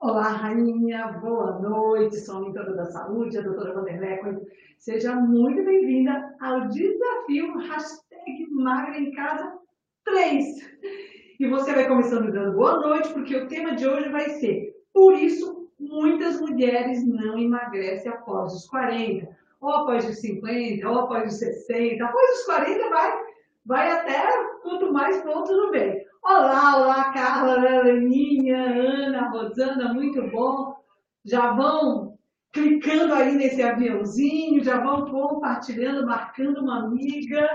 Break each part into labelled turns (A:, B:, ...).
A: Olá, rainha, boa noite. Sou a mentora da saúde, a doutora Vanderlei. Seja muito bem-vinda ao desafio hashtag Magra em Casa 3. E você vai começando dando boa noite, porque o tema de hoje vai ser Por isso, muitas mulheres não emagrecem após os 40, ou após os 50, ou após os 60. Após os 40 vai, vai até quanto mais pronto no bem. Olá, olá, Carla, Leninha, Ana, Rosana, muito bom. Já vão clicando aí nesse aviãozinho, já vão compartilhando, marcando uma amiga.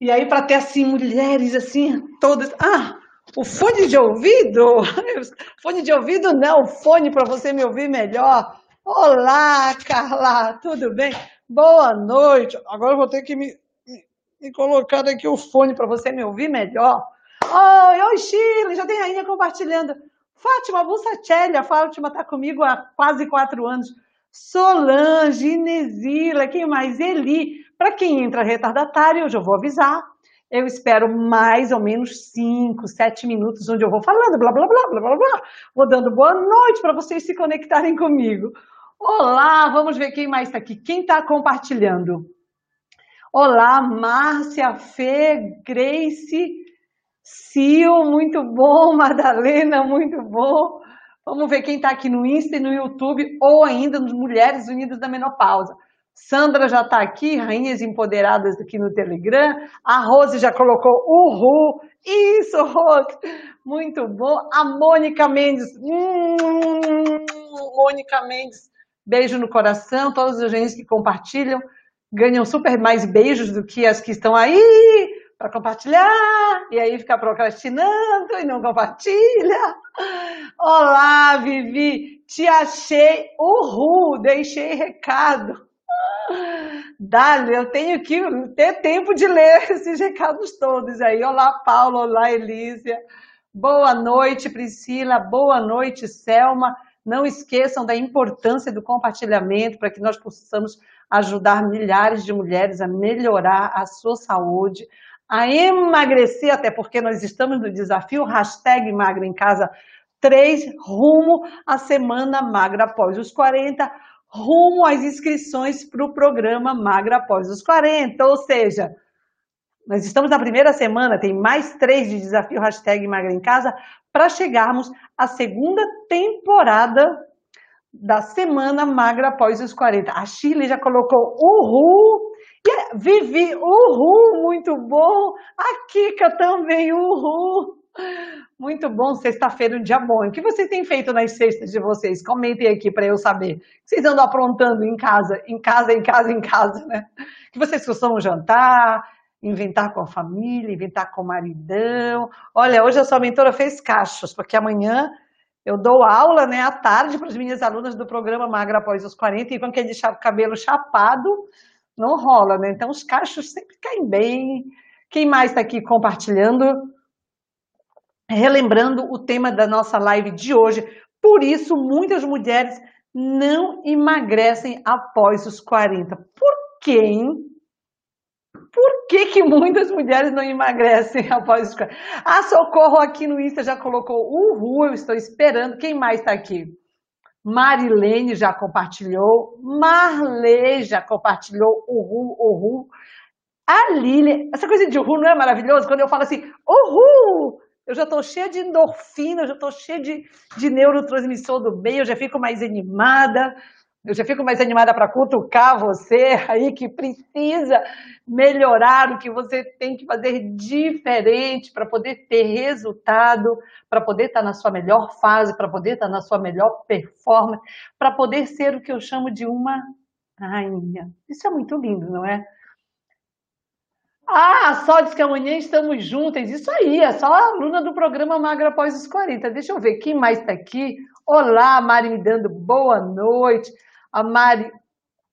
A: E aí, para ter assim, mulheres assim, todas. Ah, o fone de ouvido? Fone de ouvido não, fone para você me ouvir melhor. Olá, Carla, tudo bem? Boa noite. Agora eu vou ter que me, me, me colocar aqui o fone para você me ouvir melhor. Oi, oi, Chile, já tem rainha compartilhando. Fátima Bussacelli, a Fátima está comigo há quase quatro anos. Solange, Inesila, quem mais? Eli. Para quem entra retardatário, eu já vou avisar. Eu espero mais ou menos cinco, sete minutos, onde eu vou falando, blá, blá, blá, blá, blá, blá. Vou dando boa noite para vocês se conectarem comigo. Olá, vamos ver quem mais está aqui. Quem está compartilhando? Olá, Márcia, Fê, Grace, Sil, muito bom. Madalena, muito bom. Vamos ver quem está aqui no Insta e no YouTube, ou ainda nos Mulheres Unidas da Menopausa. Sandra já está aqui, Rainhas Empoderadas aqui no Telegram. A Rose já colocou uhul. Isso, Rose. Muito bom. A Mônica Mendes. Hum, Mônica Mendes. Beijo no coração. Todas as gente que compartilham ganham super mais beijos do que as que estão aí para compartilhar, e aí fica procrastinando e não compartilha. Olá, Vivi, te achei, uhul, deixei recado. Dali, eu tenho que ter tempo de ler esses recados todos aí. Olá, Paulo, olá, Elísia. Boa noite, Priscila. Boa noite, Selma. Não esqueçam da importância do compartilhamento para que nós possamos ajudar milhares de mulheres a melhorar a sua saúde, a emagrecer, até porque nós estamos no desafio hashtag Magra em Casa 3, rumo à Semana Magra após os 40, rumo às inscrições para o programa Magra após os 40, ou seja, nós estamos na primeira semana, tem mais três de desafio hashtag Magra em Casa para chegarmos à segunda temporada da Semana Magra após os 40. A Chile já colocou uhul e Vivi, uhul, muito bom. A Kika também, uhul. Muito bom, sexta-feira, um dia bom. O que vocês têm feito nas sextas de vocês? Comentem aqui para eu saber. Vocês andam aprontando em casa, em casa, em casa, em casa, né? Que vocês costumam jantar, inventar com a família, inventar com o maridão. Olha, hoje a sua mentora fez cachos, porque amanhã eu dou aula né, à tarde para as minhas alunas do programa Magra Após os 40 e vão querer deixar o cabelo chapado não rola, né? Então os cachos sempre caem bem. Quem mais está aqui compartilhando? Relembrando o tema da nossa live de hoje. Por isso, muitas mulheres não emagrecem após os 40. Por quê? Por que, que muitas mulheres não emagrecem após 40? Ah, Socorro aqui no Insta já colocou uhul, eu estou esperando. Quem mais está aqui? Marilene já compartilhou, Marley já compartilhou, uhul, uhul. A Lília, essa coisa de uhul não é maravilhoso? Quando eu falo assim, uhul, eu já estou cheia de endorfina, eu já estou cheia de, de neurotransmissor do bem, eu já fico mais animada. Eu já fico mais animada para cutucar você aí que precisa melhorar o que você tem que fazer diferente para poder ter resultado, para poder estar tá na sua melhor fase, para poder estar tá na sua melhor performance, para poder ser o que eu chamo de uma rainha. Isso é muito lindo, não é? Ah, só diz que amanhã estamos juntas. Isso aí, é só a aluna do programa Magra após os 40. Deixa eu ver quem mais está aqui. Olá, Mari me dando boa noite a Mari,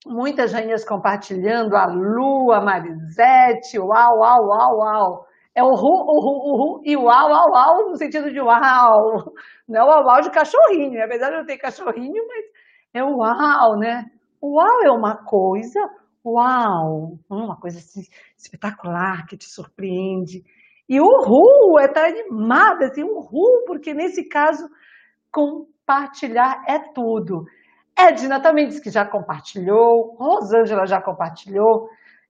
A: muitas rainhas compartilhando, a Lu, a Marisete, uau, uau, uau, uau. É o ru, o ru, o ru e uau, uau, uau, no sentido de uau. Não é o uau, uau de cachorrinho, é verdade, eu tenho cachorrinho, mas é uau, né? Uau é uma coisa, uau, uma coisa assim, espetacular, que te surpreende. E o ru é estar animada, assim, o ru, porque nesse caso, com
B: compartilhar é tudo. Edna também disse que já compartilhou, Rosângela já compartilhou.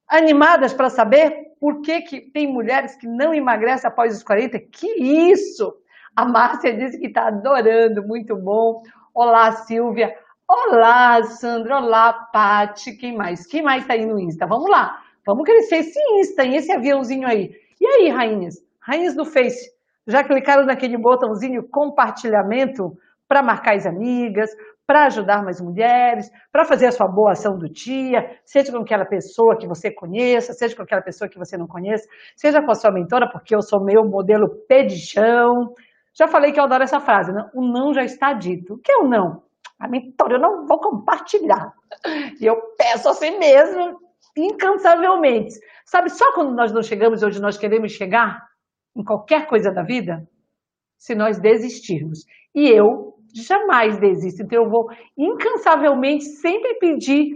B: Animadas para saber por que, que tem mulheres que não emagrecem após os 40? Que isso! A Márcia disse que está adorando, muito bom. Olá, Silvia. Olá, Sandra. Olá, Pati. Quem mais? Quem mais está aí no Insta? Vamos lá. Vamos crescer esse Insta, esse aviãozinho aí. E aí, rainhas? Rainhas do Face, já clicaram naquele botãozinho compartilhamento para marcar as amigas, para ajudar mais mulheres, para fazer a sua boa ação do dia, seja com aquela pessoa que você conheça, seja com aquela pessoa que você não conheça, seja com a sua mentora, porque eu sou meu modelo pé de chão. Já falei que eu adoro essa frase, né? o não já está dito. O que é o não? A mentora, eu não vou compartilhar. E eu peço a si mesmo, incansavelmente. Sabe, só quando nós não chegamos onde nós queremos chegar, em qualquer coisa da vida, se nós desistirmos. E eu jamais desisto. Então eu vou incansavelmente sempre pedir.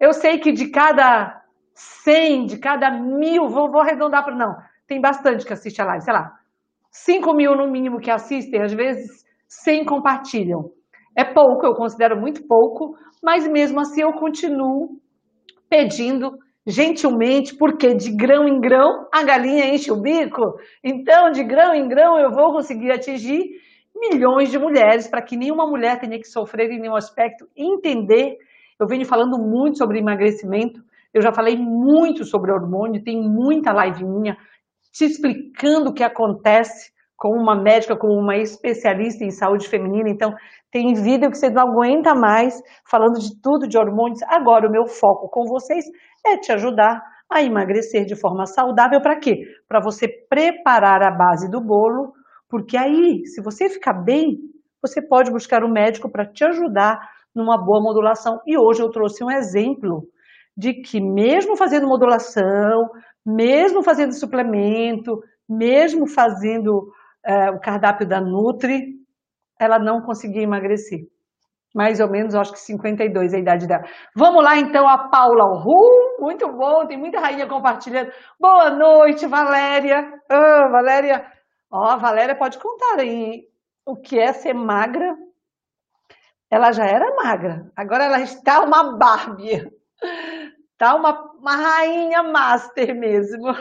B: Eu sei que de cada 100, de cada mil, vou, vou arredondar para. Não, tem bastante que assiste a live, sei lá. 5 mil no mínimo que assistem, às vezes 100 compartilham. É pouco, eu considero muito pouco, mas mesmo assim eu continuo pedindo gentilmente, porque de grão em grão a galinha enche o bico. Então, de grão em grão eu vou conseguir atingir milhões de mulheres, para que nenhuma mulher tenha que sofrer em nenhum aspecto, entender. Eu venho falando muito sobre emagrecimento, eu já falei muito sobre hormônio, tem muita live minha te explicando o que acontece com uma médica, com uma especialista em saúde feminina. Então, tem vídeo que você não aguenta mais falando de tudo de hormônios. Agora, o meu foco com vocês é te ajudar a emagrecer de forma saudável. Para quê? Para você preparar a base do bolo porque aí, se você ficar bem, você pode buscar um médico para te ajudar numa boa modulação. E hoje eu trouxe um exemplo de que mesmo fazendo modulação, mesmo fazendo suplemento, mesmo fazendo é, o cardápio da Nutri, ela não conseguia emagrecer. Mais ou menos, acho que 52 é a idade dela. Vamos lá então a Paula Ru, muito bom, tem muita rainha compartilhando. Boa noite, Valéria. Oh, Valéria, Ó, a Valéria pode contar aí o que é ser magra. Ela já era magra, agora ela está uma Barbie. Está uma, uma rainha master mesmo.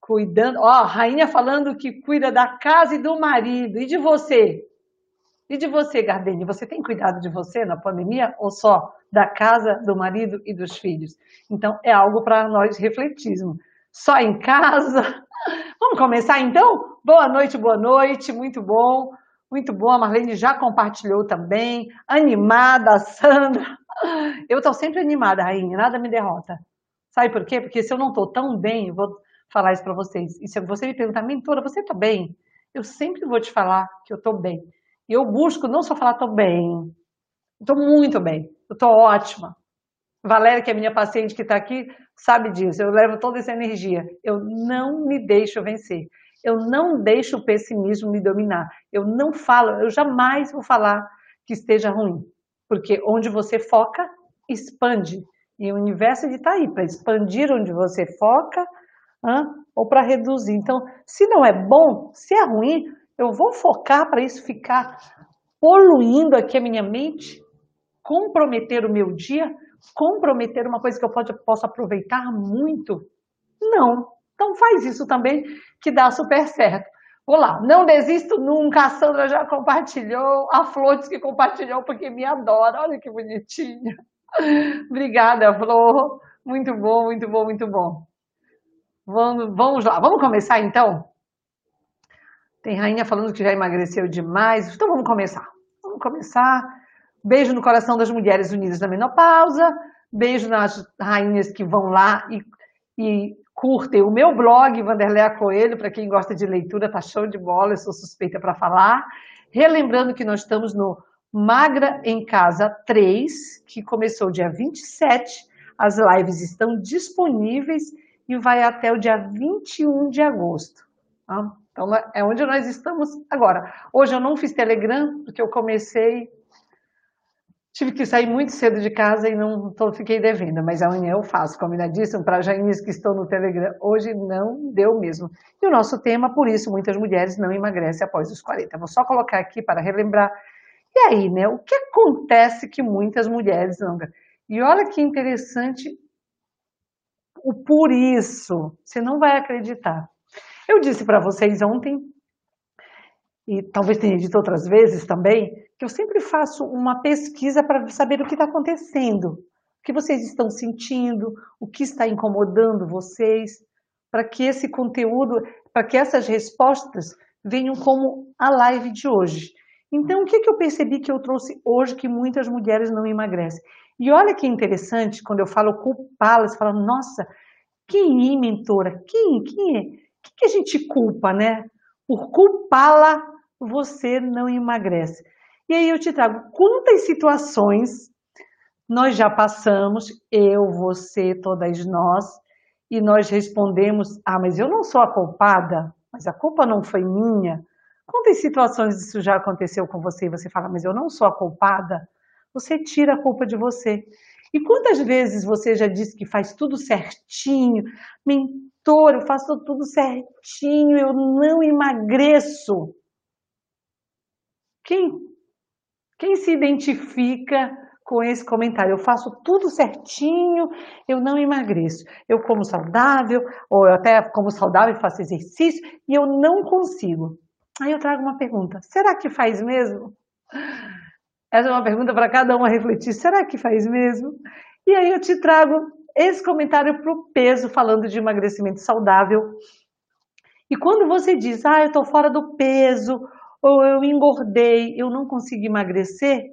B: Cuidando, ó, rainha falando que cuida da casa e do marido. E de você? E de você, Gardene? Você tem cuidado de você na pandemia ou só da casa, do marido e dos filhos? Então, é algo para nós refletirmos. Só em casa Vamos começar então? Boa noite, boa noite, muito bom, muito bom. A Marlene já compartilhou também, animada, Sandra. Eu estou sempre animada, rainha, nada me derrota. Sabe por quê? Porque se eu não estou tão bem, eu vou falar isso para vocês. E se você me perguntar, mentora, você está bem? Eu sempre vou te falar que eu estou bem. E eu busco não só falar estou bem, estou muito bem, eu estou ótima. Valéria, que é minha paciente que está aqui, sabe disso. Eu levo toda essa energia. Eu não me deixo vencer. Eu não deixo o pessimismo me dominar. Eu não falo, eu jamais vou falar que esteja ruim. Porque onde você foca, expande. E o universo está aí para expandir onde você foca hein? ou para reduzir. Então, se não é bom, se é ruim, eu vou focar para isso ficar poluindo aqui a minha mente, comprometer o meu dia comprometer uma coisa que eu pode, posso aproveitar muito? Não. Então faz isso também, que dá super certo. Vou lá, não desisto nunca. A Sandra já compartilhou, a Flor disse que compartilhou porque me adora. Olha que bonitinha. Obrigada, Flor. Muito bom, muito bom, muito bom. Vamos, vamos lá, vamos começar então? Tem rainha falando que já emagreceu demais. Então vamos começar. Vamos começar. Beijo no coração das mulheres unidas na menopausa. Beijo nas rainhas que vão lá e, e curtem o meu blog, Vanderleia Coelho, para quem gosta de leitura, tá show de bola, eu sou suspeita para falar. Relembrando que nós estamos no Magra em Casa 3, que começou dia 27. As lives estão disponíveis e vai até o dia 21 de agosto. Tá? Então, é onde nós estamos agora. Hoje eu não fiz Telegram, porque eu comecei Tive que sair muito cedo de casa e não tô, fiquei devendo, mas amanhã eu faço, combinadíssimo, para Jaines que estão no Telegram. Hoje não deu mesmo. E o nosso tema, por isso, muitas mulheres não emagrecem após os 40. Vou só colocar aqui para relembrar. E aí, né? O que acontece que muitas mulheres não. E olha que interessante o por isso. Você não vai acreditar. Eu disse para vocês ontem, e talvez tenha dito outras vezes também, que eu sempre faço uma pesquisa para saber o que está acontecendo, o que vocês estão sentindo, o que está incomodando vocês, para que esse conteúdo, para que essas respostas venham como a live de hoje. Então, o que, que eu percebi que eu trouxe hoje que muitas mulheres não emagrecem? E olha que interessante, quando eu falo culpá-las, falo, nossa, quem é mentora? Quem, quem é? O que, que a gente culpa, né? Por culpá-la, você não emagrece. E aí eu te trago quantas situações nós já passamos, eu, você, todas nós, e nós respondemos: ah, mas eu não sou a culpada, mas a culpa não foi minha. Quantas situações isso já aconteceu com você e você fala, mas eu não sou a culpada? Você tira a culpa de você. E quantas vezes você já disse que faz tudo certinho? Mentor, eu faço tudo certinho, eu não emagreço. Quem quem se identifica com esse comentário? Eu faço tudo certinho, eu não emagreço. Eu como saudável, ou eu até como saudável e faço exercício, e eu não consigo. Aí eu trago uma pergunta: será que faz mesmo? Essa é uma pergunta para cada um refletir: será que faz mesmo? E aí eu te trago esse comentário para o peso, falando de emagrecimento saudável. E quando você diz, ah, eu estou fora do peso, ou eu engordei, eu não consegui emagrecer.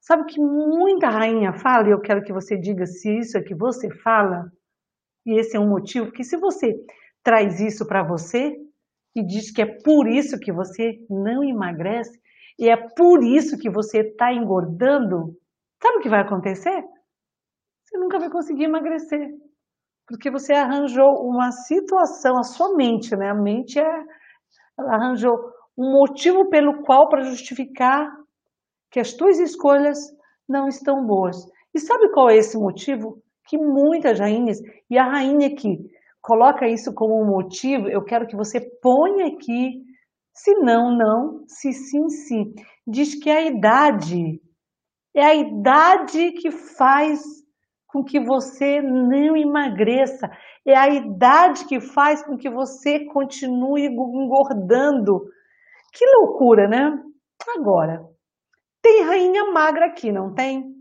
B: Sabe o que muita rainha fala, e eu quero que você diga se isso é que você fala, e esse é um motivo, que se você traz isso para você e diz que é por isso que você não emagrece, e é por isso que você está engordando, sabe o que vai acontecer? Você nunca vai conseguir emagrecer. Porque você arranjou uma situação, a sua mente, né? A mente é, ela arranjou um motivo pelo qual para justificar que as tuas escolhas não estão boas. E sabe qual é esse motivo? Que muitas rainhas, e a rainha que coloca isso como um motivo, eu quero que você ponha aqui, se não, não, se sim, sim. Diz que é a idade, é a idade que faz com que você não emagreça, é a idade que faz com que você continue engordando que loucura, né? Agora, tem rainha magra aqui, não tem?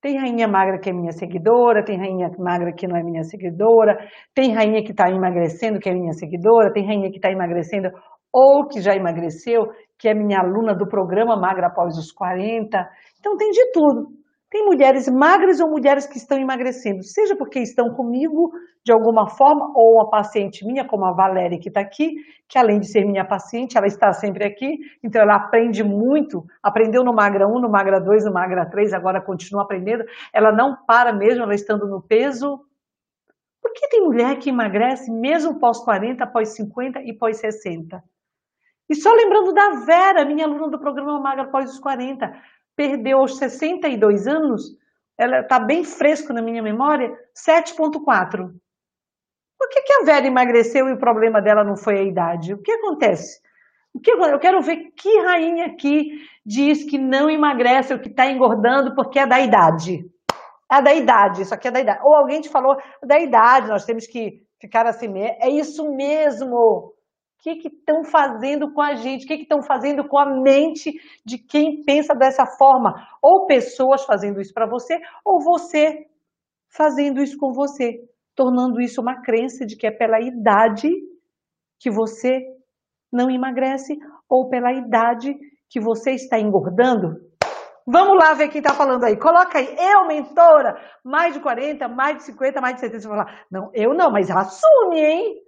B: Tem rainha magra que é minha seguidora, tem rainha magra que não é minha seguidora, tem rainha que está emagrecendo que é minha seguidora, tem rainha que está emagrecendo ou que já emagreceu, que é minha aluna do programa Magra Após os 40. Então tem de tudo. Tem mulheres magras ou mulheres que estão emagrecendo, seja porque estão comigo de alguma forma, ou uma paciente minha, como a Valéria que está aqui, que além de ser minha paciente, ela está sempre aqui, então ela aprende muito, aprendeu no Magra 1, no Magra 2, no Magra 3, agora continua aprendendo, ela não para mesmo, ela estando no peso. Por que tem mulher que emagrece mesmo pós 40, pós 50 e pós 60? E só lembrando da Vera, minha aluna do programa Magra pós os 40, perdeu aos 62 anos, ela está bem fresco na minha memória, 7,4. Por que, que a Vera emagreceu e o problema dela não foi a idade? O que acontece? O que, eu quero ver que rainha aqui diz que não emagrece ou que está engordando porque é da idade. É da idade, isso aqui é da idade. Ou alguém te falou da idade, nós temos que ficar assim. É isso mesmo que estão fazendo com a gente, o que estão fazendo com a mente de quem pensa dessa forma. Ou pessoas fazendo isso para você, ou você fazendo isso com você, tornando isso uma crença de que é pela idade que você não emagrece, ou pela idade que você está engordando. Vamos lá ver quem está falando aí. Coloca aí, eu, mentora, mais de 40, mais de 50, mais de 70. Você vai falar, não, eu não, mas assume, hein?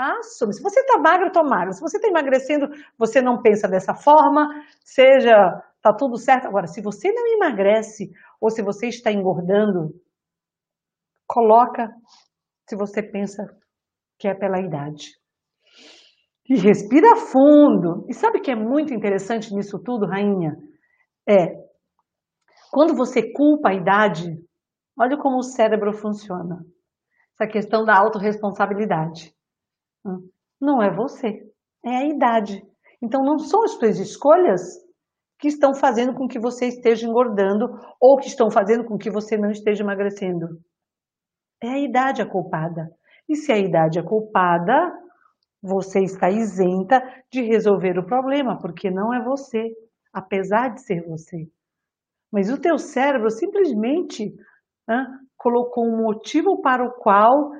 B: Assume. Se você está magro, estou magro. Se você está emagrecendo, você não pensa dessa forma, seja, está tudo certo. Agora, se você não emagrece ou se você está engordando, coloca se você pensa que é pela idade. E respira fundo. E sabe o que é muito interessante nisso tudo, rainha? É Quando você culpa a idade, olha como o cérebro funciona. Essa questão da autorresponsabilidade. Não é você, é a idade. Então não são as suas escolhas que estão fazendo com que você esteja engordando ou que estão fazendo com que você não esteja emagrecendo. É a idade a culpada. E se a idade é culpada, você está isenta de resolver o problema, porque não é você, apesar de ser você. Mas o teu cérebro simplesmente né, colocou um motivo para o qual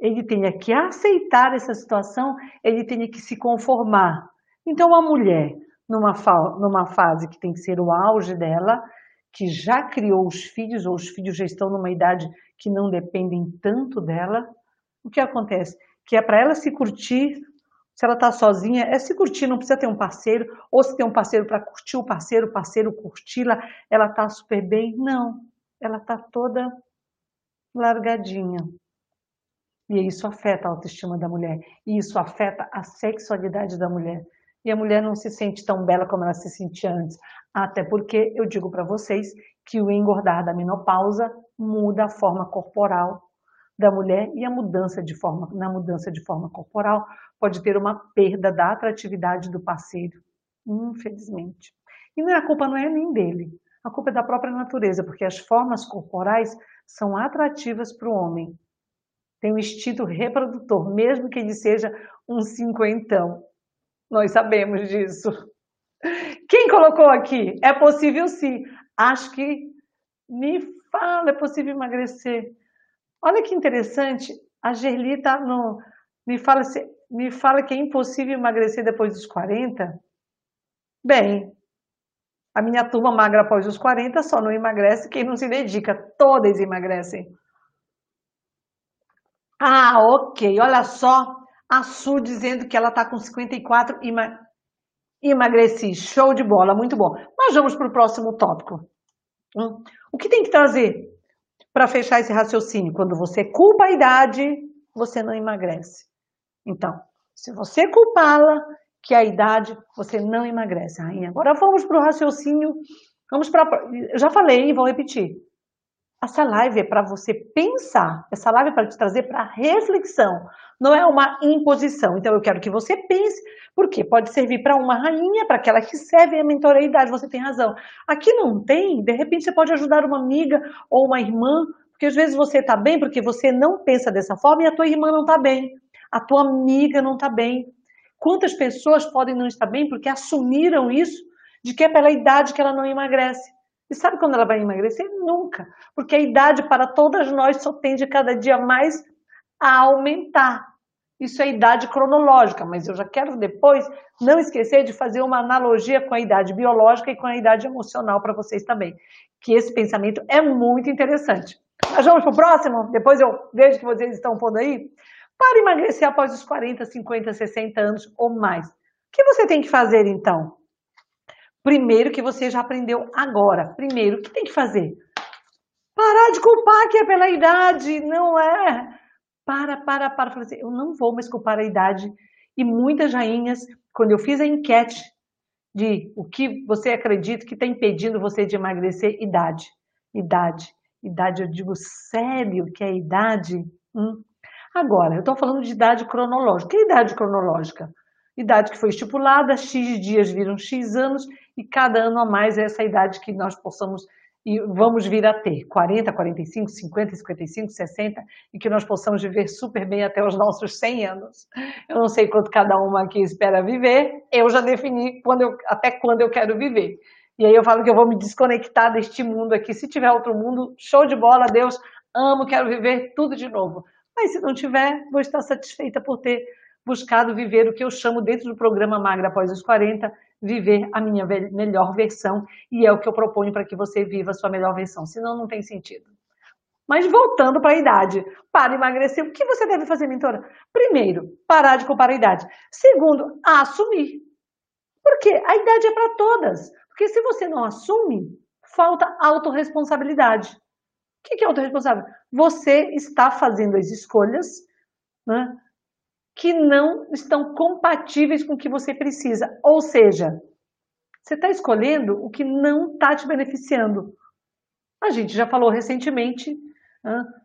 B: ele tenha que aceitar essa situação, ele tenha que se conformar. Então, a mulher, numa, numa fase que tem que ser o auge dela, que já criou os filhos, ou os filhos já estão numa idade que não dependem tanto dela, o que acontece? Que é para ela se curtir, se ela está sozinha, é se curtir, não precisa ter um parceiro, ou se tem um parceiro para curtir o parceiro, o parceiro curti-la, ela está super bem. Não, ela está toda largadinha. E isso afeta a autoestima da mulher, e isso afeta a sexualidade da mulher. E a mulher não se sente tão bela como ela se sentia antes. Até porque eu digo para vocês que o engordar da menopausa muda a forma corporal da mulher e a mudança de forma, na mudança de forma corporal pode ter uma perda da atratividade do parceiro, infelizmente. E não é, a culpa não é nem dele, a culpa é da própria natureza, porque as formas corporais são atrativas para o homem. Tem um instinto reprodutor, mesmo que ele seja um cinquentão. Nós sabemos disso. Quem colocou aqui? É possível sim. Acho que me fala, é possível emagrecer. Olha que interessante, a Gerli está no. Me fala, me fala que é impossível emagrecer depois dos 40? Bem, a minha turma magra após os 40 só não emagrece quem não se dedica. Todas emagrecem. Ah, ok. Olha só. A Su dizendo que ela está com 54 e emagreci. Show de bola, muito bom. Mas vamos para o próximo tópico. Hum? O que tem que trazer para fechar esse raciocínio. Quando você culpa a idade, você não emagrece. Então, se você culpá-la, que a idade, você não emagrece. Rainha, agora vamos para o raciocínio. Vamos para. Eu já falei e vou repetir. Essa live é para você pensar. Essa live é para te trazer para reflexão. Não é uma imposição. Então eu quero que você pense, porque pode servir para uma rainha, para aquela que serve a mentoreidade. Você tem razão. Aqui não tem, de repente você pode ajudar uma amiga ou uma irmã, porque às vezes você está bem porque você não pensa dessa forma e a tua irmã não está bem. A tua amiga não está bem. Quantas pessoas podem não estar bem porque assumiram isso de que é pela idade que ela não emagrece? E sabe quando ela vai emagrecer? Nunca. Porque a idade para todas nós só tende cada dia mais a aumentar. Isso é idade cronológica, mas eu já quero depois não esquecer de fazer uma analogia com a idade biológica e com a idade emocional para vocês também. Que esse pensamento é muito interessante. Mas vamos para o próximo? Depois eu vejo que vocês estão pondo aí. Para emagrecer após os 40, 50, 60 anos ou mais. O que você tem que fazer então? Primeiro que você já aprendeu agora. Primeiro, o que tem que fazer? Parar de culpar que é pela idade, não é? Para, para, para. Assim, eu não vou mais culpar a idade. E muitas rainhas, quando eu fiz a enquete de o que você acredita que está impedindo você de emagrecer, idade. Idade. Idade, eu digo sério que é idade? Hum. Agora, eu estou falando de idade cronológica. Que idade cronológica? Idade que foi estipulada, X dias viram X anos e cada ano a mais é essa idade que nós possamos e vamos vir a ter 40, 45, 50, 55, 60 e que nós possamos viver super bem até os nossos 100 anos. Eu não sei quanto cada uma aqui espera viver, eu já defini quando eu, até quando eu quero viver. E aí eu falo que eu vou me desconectar deste mundo aqui. Se tiver outro mundo, show de bola, Deus, amo, quero viver tudo de novo. Mas se não tiver, vou estar satisfeita por ter buscado viver o que eu chamo dentro do programa Magra após os 40, viver a minha melhor versão, e é o que eu proponho para que você viva a sua melhor versão, senão não tem sentido. Mas voltando para a idade, para emagrecer, o que você deve fazer, mentora? Primeiro, parar de comparar a idade. Segundo, assumir. Porque a idade é para todas. Porque se você não assume, falta autorresponsabilidade. O que é autorresponsável? Você está fazendo as escolhas né, que não estão compatíveis com o que você precisa. Ou seja, você está escolhendo o que não está te beneficiando. A gente já falou recentemente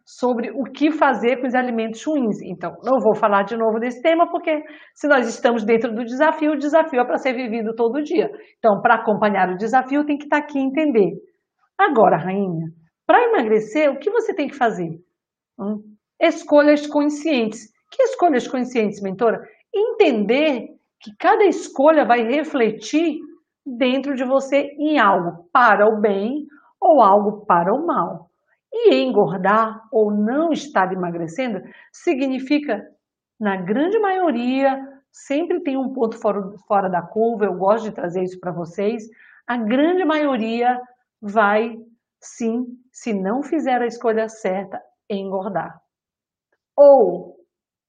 B: sobre o que fazer com os alimentos ruins. Então, não vou falar de novo desse tema, porque se nós estamos dentro do desafio, o desafio é para ser vivido todo dia. Então, para acompanhar o desafio, tem que estar aqui e entender. Agora, rainha, para emagrecer, o que você tem que fazer? Hum? Escolhas conscientes. Que escolhas conscientes, mentora? Entender que cada escolha vai refletir dentro de você em algo para o bem ou algo para o mal. E engordar ou não estar emagrecendo significa, na grande maioria, sempre tem um ponto fora, fora da curva, eu gosto de trazer isso para vocês, a grande maioria vai sim, se não fizer a escolha certa, engordar. Ou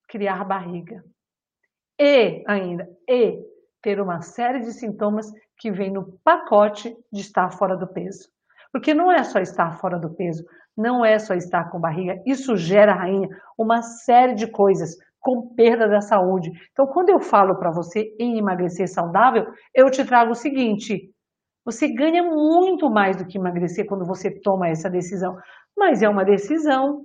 B: criar barriga. E ainda, e ter uma série de sintomas que vem no pacote de estar fora do peso. Porque não é só estar fora do peso, não é só estar com barriga, isso gera, rainha, uma série de coisas, com perda da saúde. Então, quando eu falo para você em emagrecer saudável, eu te trago o seguinte: você ganha muito mais do que emagrecer quando você toma essa decisão, mas é uma decisão.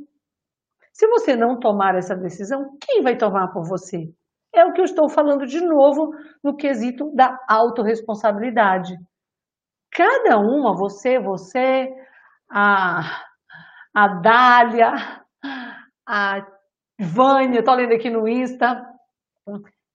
B: Se você não tomar essa decisão, quem vai tomar por você? É o que eu estou falando de novo no quesito da autorresponsabilidade. Cada uma, você, você, a, a Dália, a Vânia, estou lendo aqui no Insta.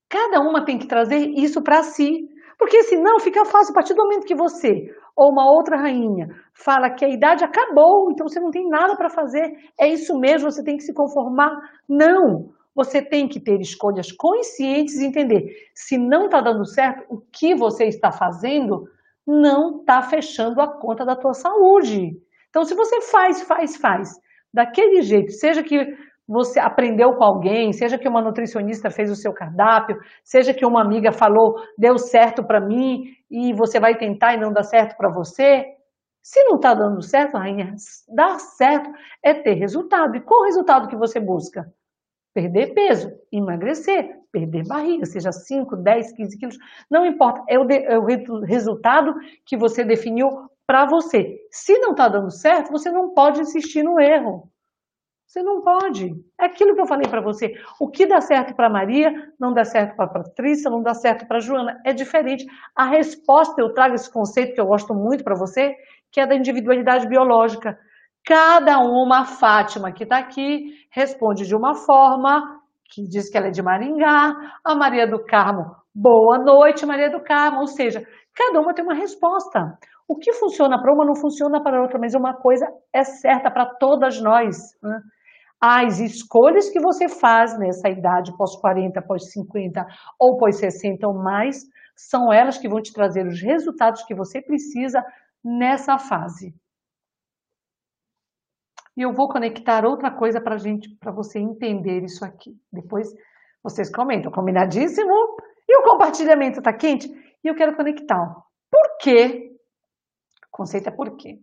B: Cada uma tem que trazer isso para si. Porque senão fica fácil, a partir do momento que você ou uma outra rainha fala que a idade acabou, então você não tem nada para fazer, é isso mesmo, você tem que se conformar. Não! Você tem que ter escolhas conscientes e entender se não está dando certo, o que você está fazendo não está fechando a conta da tua saúde. Então, se você faz, faz, faz, daquele jeito, seja que você aprendeu com alguém, seja que uma nutricionista fez o seu cardápio, seja que uma amiga falou, deu certo para mim e você vai tentar e não dá certo para você. Se não está dando certo, rainha, dar certo é ter resultado. E qual o resultado que você busca? Perder peso, emagrecer, perder barriga, seja 5, 10, 15 quilos, não importa, é o, de, é o resultado que você definiu para você. Se não está dando certo, você não pode insistir no erro. Você não pode. É aquilo que eu falei para você. O que dá certo para Maria não dá certo para Patrícia, não dá certo para Joana. É diferente. A resposta, eu trago esse conceito que eu gosto muito para você, que é da individualidade biológica. Cada uma, a Fátima que está aqui, responde de uma forma, que diz que ela é de Maringá, a Maria do Carmo, boa noite, Maria do Carmo. Ou seja, cada uma tem uma resposta. O que funciona para uma não funciona para outra, mas uma coisa é certa para todas nós. Né? As escolhas que você faz nessa idade pós 40, pós 50 ou pós 60 ou mais, são elas que vão te trazer os resultados que você precisa nessa fase. E eu vou conectar outra coisa para gente, para você entender isso aqui. Depois vocês comentam, combinadíssimo? E o compartilhamento está quente? E eu quero conectar. Por quê? O conceito é por quê?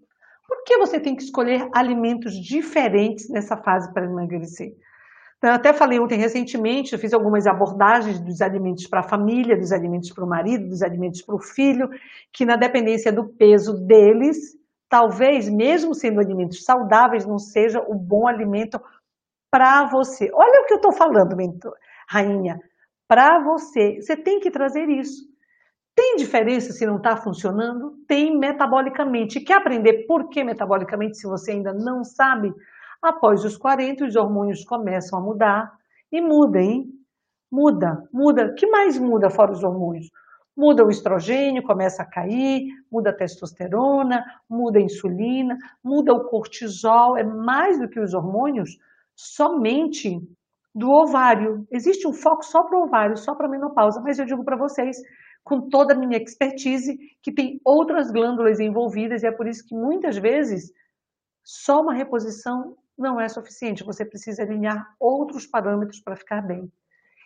B: Por que você tem que escolher alimentos diferentes nessa fase para emagrecer? Então, eu até falei ontem recentemente, eu fiz algumas abordagens dos alimentos para a família, dos alimentos para o marido, dos alimentos para o filho, que na dependência do peso deles, talvez, mesmo sendo alimentos saudáveis, não seja o bom alimento para você. Olha o que eu estou falando, rainha. Para você, você tem que trazer isso. Tem diferença se não está funcionando? Tem metabolicamente. Quer aprender por que metabolicamente, se você ainda não sabe? Após os 40, os hormônios começam a mudar. E muda, hein? Muda, muda. O que mais muda fora os hormônios? Muda o estrogênio, começa a cair, muda a testosterona, muda a insulina, muda o cortisol. É mais do que os hormônios, somente do ovário. Existe um foco só para o ovário, só para a menopausa, mas eu digo para vocês com toda a minha expertise, que tem outras glândulas envolvidas, e é por isso que muitas vezes só uma reposição não é suficiente, você precisa alinhar outros parâmetros para ficar bem.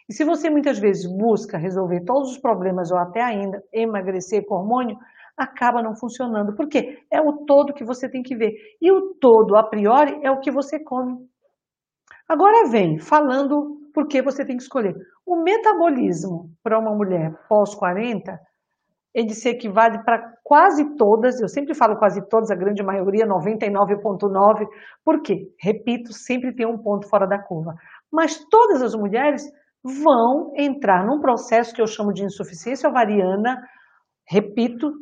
B: E se você muitas vezes busca resolver todos os problemas ou até ainda emagrecer com hormônio, acaba não funcionando. Por quê? É o todo que você tem que ver. E o todo, a priori, é o que você come. Agora vem falando porque você tem que escolher. O metabolismo para uma mulher pós-40, ele se equivale para quase todas, eu sempre falo quase todas, a grande maioria, 99,9%, por quê? Repito, sempre tem um ponto fora da curva. Mas todas as mulheres vão entrar num processo que eu chamo de insuficiência ovariana, repito,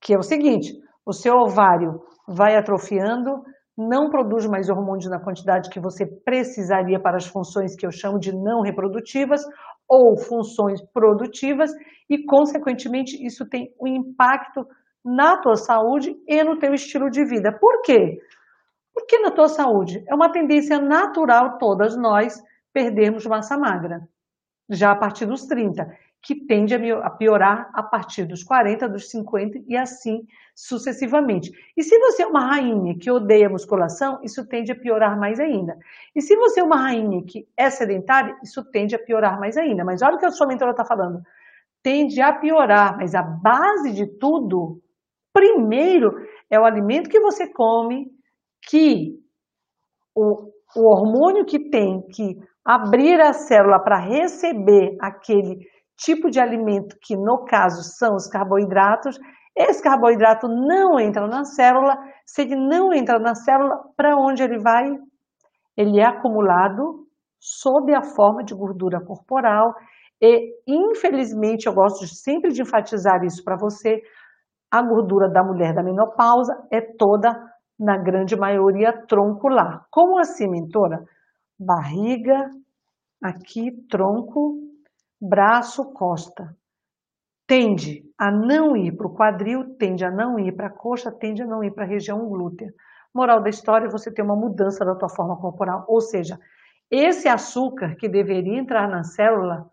B: que é o seguinte, o seu ovário vai atrofiando, não produz mais hormônios na quantidade que você precisaria para as funções que eu chamo de não reprodutivas ou funções produtivas e, consequentemente, isso tem um impacto na tua saúde e no teu estilo de vida. Por quê? Porque na tua saúde é uma tendência natural todas nós perdermos massa magra, já a partir dos 30 que tende a piorar a partir dos 40, dos 50 e assim sucessivamente. E se você é uma rainha que odeia musculação, isso tende a piorar mais ainda. E se você é uma rainha que é sedentária, isso tende a piorar mais ainda. Mas olha o que a sua mentora está falando. Tende a piorar, mas a base de tudo, primeiro, é o alimento que você come, que o, o hormônio que tem que abrir a célula para receber aquele tipo de alimento que, no caso, são os carboidratos. Esse carboidrato não entra na célula. Se ele não entra na célula, para onde ele vai? Ele é acumulado sob a forma de gordura corporal. E, infelizmente, eu gosto sempre de enfatizar isso para você, a gordura da mulher da menopausa é toda, na grande maioria, troncular. Como assim, mentora? Barriga, aqui, tronco, braço, costa. Tende a não ir para o quadril, tende a não ir para a coxa, tende a não ir para a região glútea. Moral da história, você tem uma mudança da tua forma corporal. Ou seja, esse açúcar que deveria entrar na célula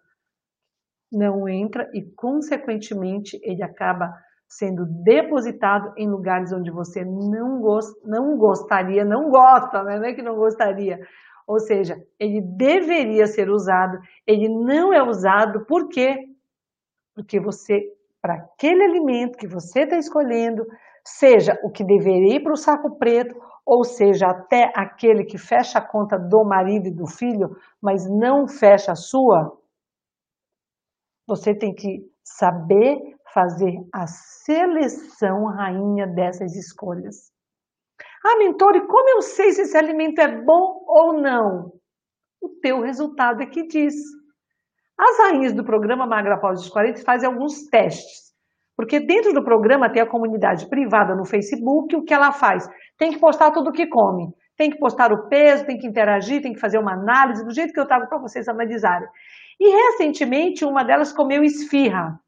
B: não entra e, consequentemente, ele acaba sendo depositado em lugares onde você não, gost, não gostaria, não gosta, né? não é que não gostaria, ou seja, ele deveria ser usado, ele não é usado, por quê? Porque você, para aquele alimento que você está escolhendo, seja o que deveria ir para o saco preto, ou seja, até aquele que fecha a conta do marido e do filho, mas não fecha a sua, você tem que saber fazer a seleção rainha dessas escolhas. Ah, mentor, e como eu sei se esse alimento é bom ou não? O teu resultado é que diz. As rainhas do programa Magra Após os 40 fazem alguns testes. Porque dentro do programa tem a comunidade privada no Facebook, o que ela faz? Tem que postar tudo o que come. Tem que postar o peso, tem que interagir, tem que fazer uma análise, do jeito que eu trago para vocês analisarem. E recentemente uma delas comeu esfirra.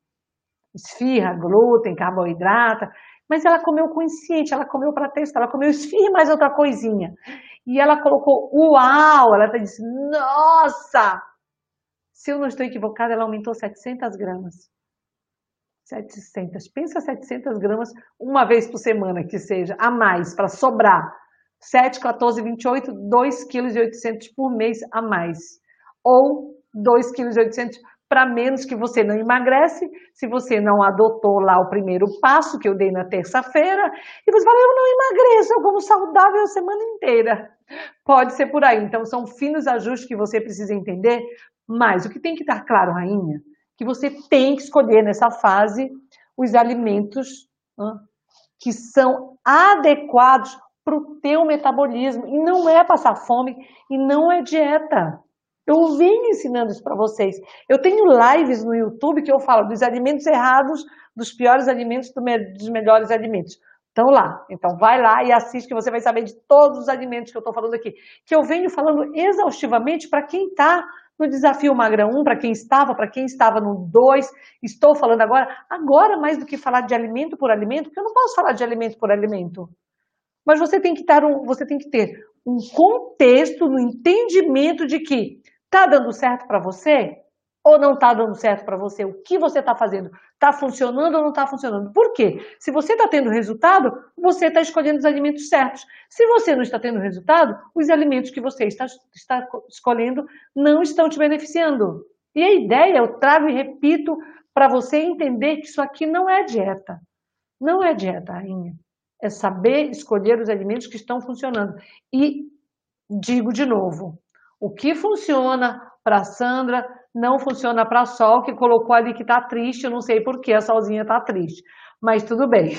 B: Esfirra, glúten, carboidrato. Mas ela comeu consciente, ela comeu para testar, ela comeu esfirra mais outra coisinha. E ela colocou, uau! Ela disse, nossa! Se eu não estou equivocada, ela aumentou 700 gramas. 700. Pensa 700 gramas uma vez por semana, que seja, a mais, para sobrar. 7, 14, 28, 2,8 kg por mês a mais. Ou 2,8 kg para menos que você não emagrece, se você não adotou lá o primeiro passo que eu dei na terça-feira, e você fala, eu não emagreço, eu como saudável a semana inteira. Pode ser por aí. Então, são finos ajustes que você precisa entender, mas o que tem que estar claro, rainha, que você tem que escolher nessa fase os alimentos que são adequados para o teu metabolismo. E não é passar fome, e não é dieta. Eu venho ensinando isso para vocês. Eu tenho lives no YouTube que eu falo dos alimentos errados, dos piores alimentos, dos melhores alimentos. Então lá, então vai lá e assiste que você vai saber de todos os alimentos que eu estou falando aqui. Que eu venho falando exaustivamente para quem está no desafio Magra 1, para quem estava, para quem estava no 2, estou falando agora, agora mais do que falar de alimento por alimento, porque eu não posso falar de alimento por alimento. Mas você tem que, ter um, você tem que ter um contexto no entendimento de que Está dando certo para você? Ou não está dando certo para você? O que você está fazendo? Está funcionando ou não está funcionando? Por quê? Se você está tendo resultado, você está escolhendo os alimentos certos. Se você não está tendo resultado, os alimentos que você está, está escolhendo não estão te beneficiando. E a ideia, eu trago e repito, para você entender que isso aqui não é dieta. Não é dieta, rainha. É saber escolher os alimentos que estão funcionando. E digo de novo, o que funciona para Sandra não funciona para Sol, que colocou ali que está triste, eu não sei por que a Solzinha está triste, mas tudo bem.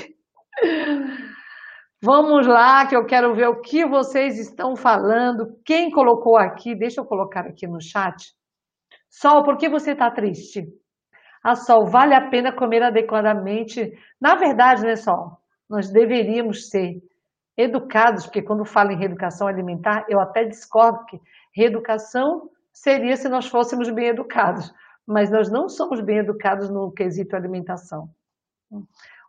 B: Vamos lá, que eu quero ver o que vocês estão falando. Quem colocou aqui, deixa eu colocar aqui no chat. Sol, por que você está triste? A Sol, vale a pena comer adequadamente? Na verdade, né, Sol? Nós deveríamos ser educados, porque quando falo em reeducação alimentar, eu até discordo que reeducação seria se nós fôssemos bem educados, mas nós não somos bem educados no quesito alimentação.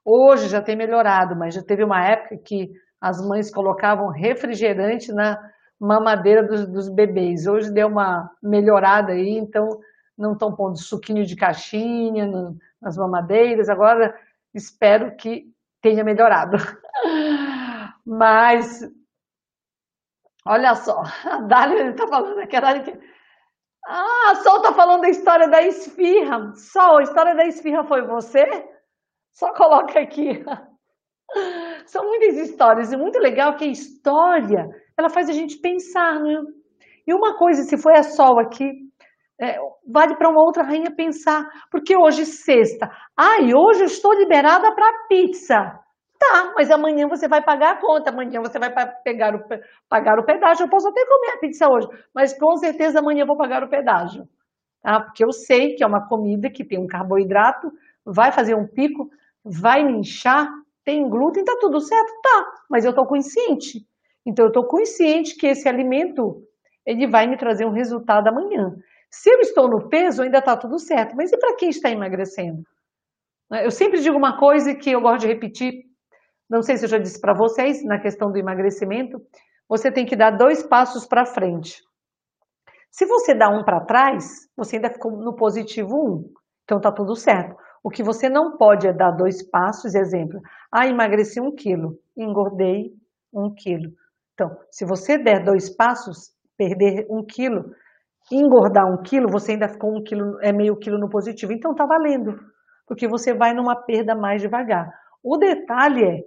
B: Hoje já tem melhorado, mas já teve uma época que as mães colocavam refrigerante na mamadeira dos, dos bebês. Hoje deu uma melhorada aí, então não estão pondo suquinho de caixinha no, nas mamadeiras. Agora espero que tenha melhorado. Mas, olha só, a Dália está falando aqui, a que... Ah, Sol está falando da história da esfirra. Sol, a história da esfirra foi você? Só coloca aqui. São muitas histórias, e muito legal que a história, ela faz a gente pensar, né? E uma coisa, se foi a Sol aqui, é, vale para uma outra rainha pensar, porque hoje sexta, ai, hoje eu estou liberada para pizza. Tá, mas amanhã você vai pagar a conta, amanhã você vai pegar o, pagar o pedágio. Eu posso até comer a pizza hoje, mas com certeza amanhã eu vou pagar o pedágio. Tá? Porque eu sei que é uma comida que tem um carboidrato, vai fazer um pico, vai me inchar, tem glúten, tá tudo certo? Tá, mas eu estou consciente. Então eu estou consciente que esse alimento ele vai me trazer um resultado amanhã. Se eu estou no peso, ainda está tudo certo. Mas e para quem está emagrecendo? Eu sempre digo uma coisa que eu gosto de repetir, não sei se eu já disse para vocês, na questão do emagrecimento, você tem que dar dois passos para frente. Se você dá um para trás, você ainda ficou no positivo um. Então está tudo certo. O que você não pode é dar dois passos, exemplo. Ah, emagreci um quilo, engordei um quilo. Então, se você der dois passos, perder um quilo, engordar um quilo, você ainda ficou um quilo, é meio quilo no positivo. Então tá valendo, porque você vai numa perda mais devagar. O detalhe é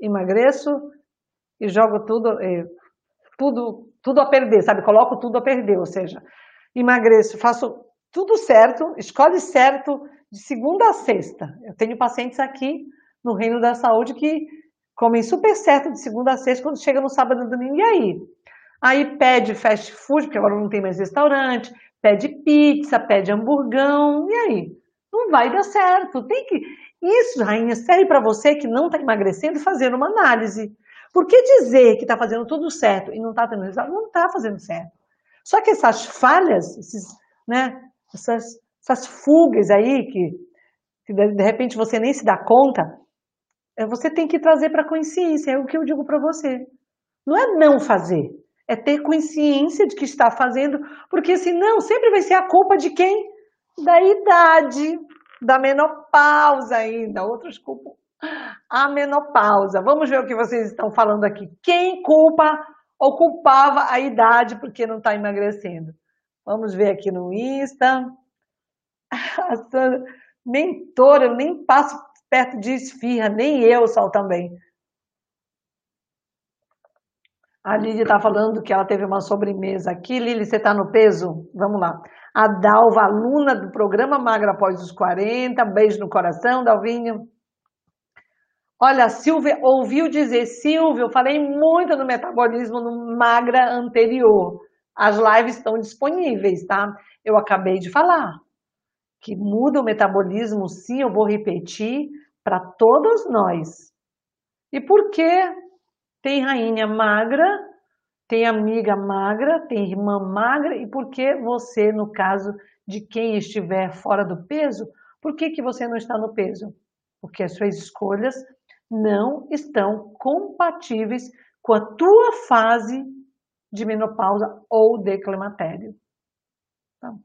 B: emagreço e jogo tudo, tudo, tudo a perder, sabe? Coloco tudo a perder, ou seja, emagreço, faço tudo certo, escolhe certo, de segunda a sexta. Eu tenho pacientes aqui no Reino da Saúde que comem super certo de segunda a sexta, quando chega no sábado e domingo, e aí? Aí pede fast food, porque agora não tem mais restaurante, pede pizza, pede hamburgão, e aí? Não vai dar certo. Tem que. Isso, rainha, serve para você que não está emagrecendo fazer uma análise. Por que dizer que está fazendo tudo certo e não está tendo resultado? Não está fazendo certo. Só que essas falhas, esses, né, essas essas fugas aí que, que de repente você nem se dá conta, é, você tem que trazer para a consciência, é o que eu digo para você. Não é não fazer, é ter consciência de que está fazendo, porque senão sempre vai ser a culpa de quem? Da idade, da menopausa ainda, outros culpam a menopausa. Vamos ver o que vocês estão falando aqui. Quem culpa ou culpava a idade porque não está emagrecendo? Vamos ver aqui no Insta. A Sandra, mentora, eu nem passo perto de esfirra, nem eu, Sol, também. A Lili está falando que ela teve uma sobremesa aqui. Lili, você está no peso? Vamos lá. A Dalva, aluna do programa Magra após os 40. Beijo no coração, Dalvinho. Olha, Silvia, ouviu dizer, Silvia, eu falei muito no metabolismo no Magra anterior. As lives estão disponíveis, tá? Eu acabei de falar que muda o metabolismo, sim, eu vou repetir para todos nós. E por que tem rainha magra, tem amiga magra, tem irmã magra, e por que você, no caso de quem estiver fora do peso, por que, que você não está no peso? Porque as suas escolhas não estão compatíveis com a tua fase de menopausa ou de climatério. Então,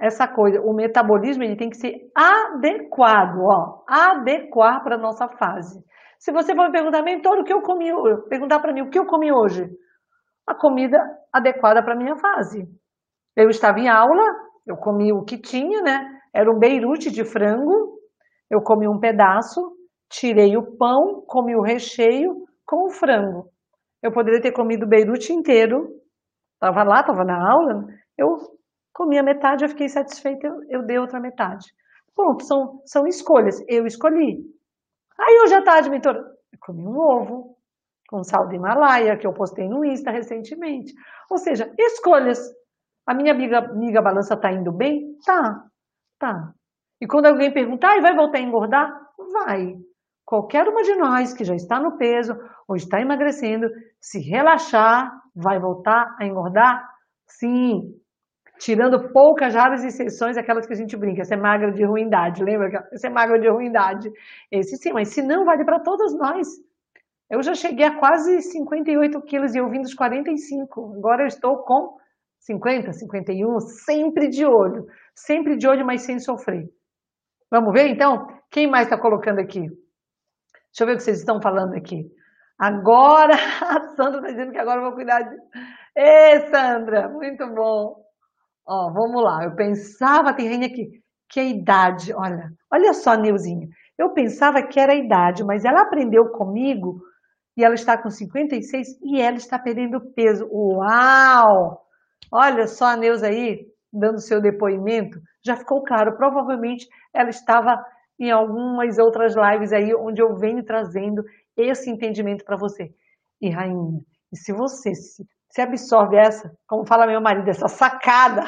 B: essa coisa, o metabolismo ele tem que ser adequado, ó, adequar para a nossa fase. Se você for me perguntar, mentor, o que eu comi, perguntar para mim o que eu comi hoje, a comida adequada para minha fase. Eu estava em aula, eu comi o que tinha, né? Era um beirute de frango, eu comi um pedaço, tirei o pão, comi o recheio com o frango. Eu poderia ter comido o beirute inteiro, estava lá, estava na aula, eu Comi a metade, eu fiquei satisfeita, eu, eu dei outra metade. Pronto, são, são escolhas. Eu escolhi. Aí hoje à tarde, mentora, eu comi um ovo com sal de Himalaia, que eu postei no Insta recentemente. Ou seja, escolhas. A minha amiga, amiga balança está indo bem? Tá, tá. E quando alguém perguntar, ah, vai voltar a engordar? Vai. Qualquer uma de nós que já está no peso ou está emagrecendo, se relaxar, vai voltar a engordar? Sim, tirando poucas raras exceções, aquelas que a gente brinca, ser magra de ruindade, lembra? Ser magra de ruindade. Esse sim, mas se não, vale para todas nós. Eu já cheguei a quase 58 quilos e eu vim dos 45. Agora eu estou com 50, 51, sempre de olho. Sempre de olho, mas sem sofrer. Vamos ver então? Quem mais está colocando aqui? Deixa eu ver o que vocês estão falando aqui. Agora, a Sandra está dizendo que agora eu vou cuidar de. Ê, Sandra, muito bom. Ó, vamos lá, eu pensava, tem rainha aqui, que a idade, olha, olha só, Neuzinha, eu pensava que era a idade, mas ela aprendeu comigo e ela está com 56 e ela está perdendo peso. Uau! Olha só a Neuza aí, dando seu depoimento, já ficou claro, provavelmente ela estava em algumas outras lives aí, onde eu venho trazendo esse entendimento para você. E rainha, e se você se você absorve essa, como fala meu marido, essa sacada.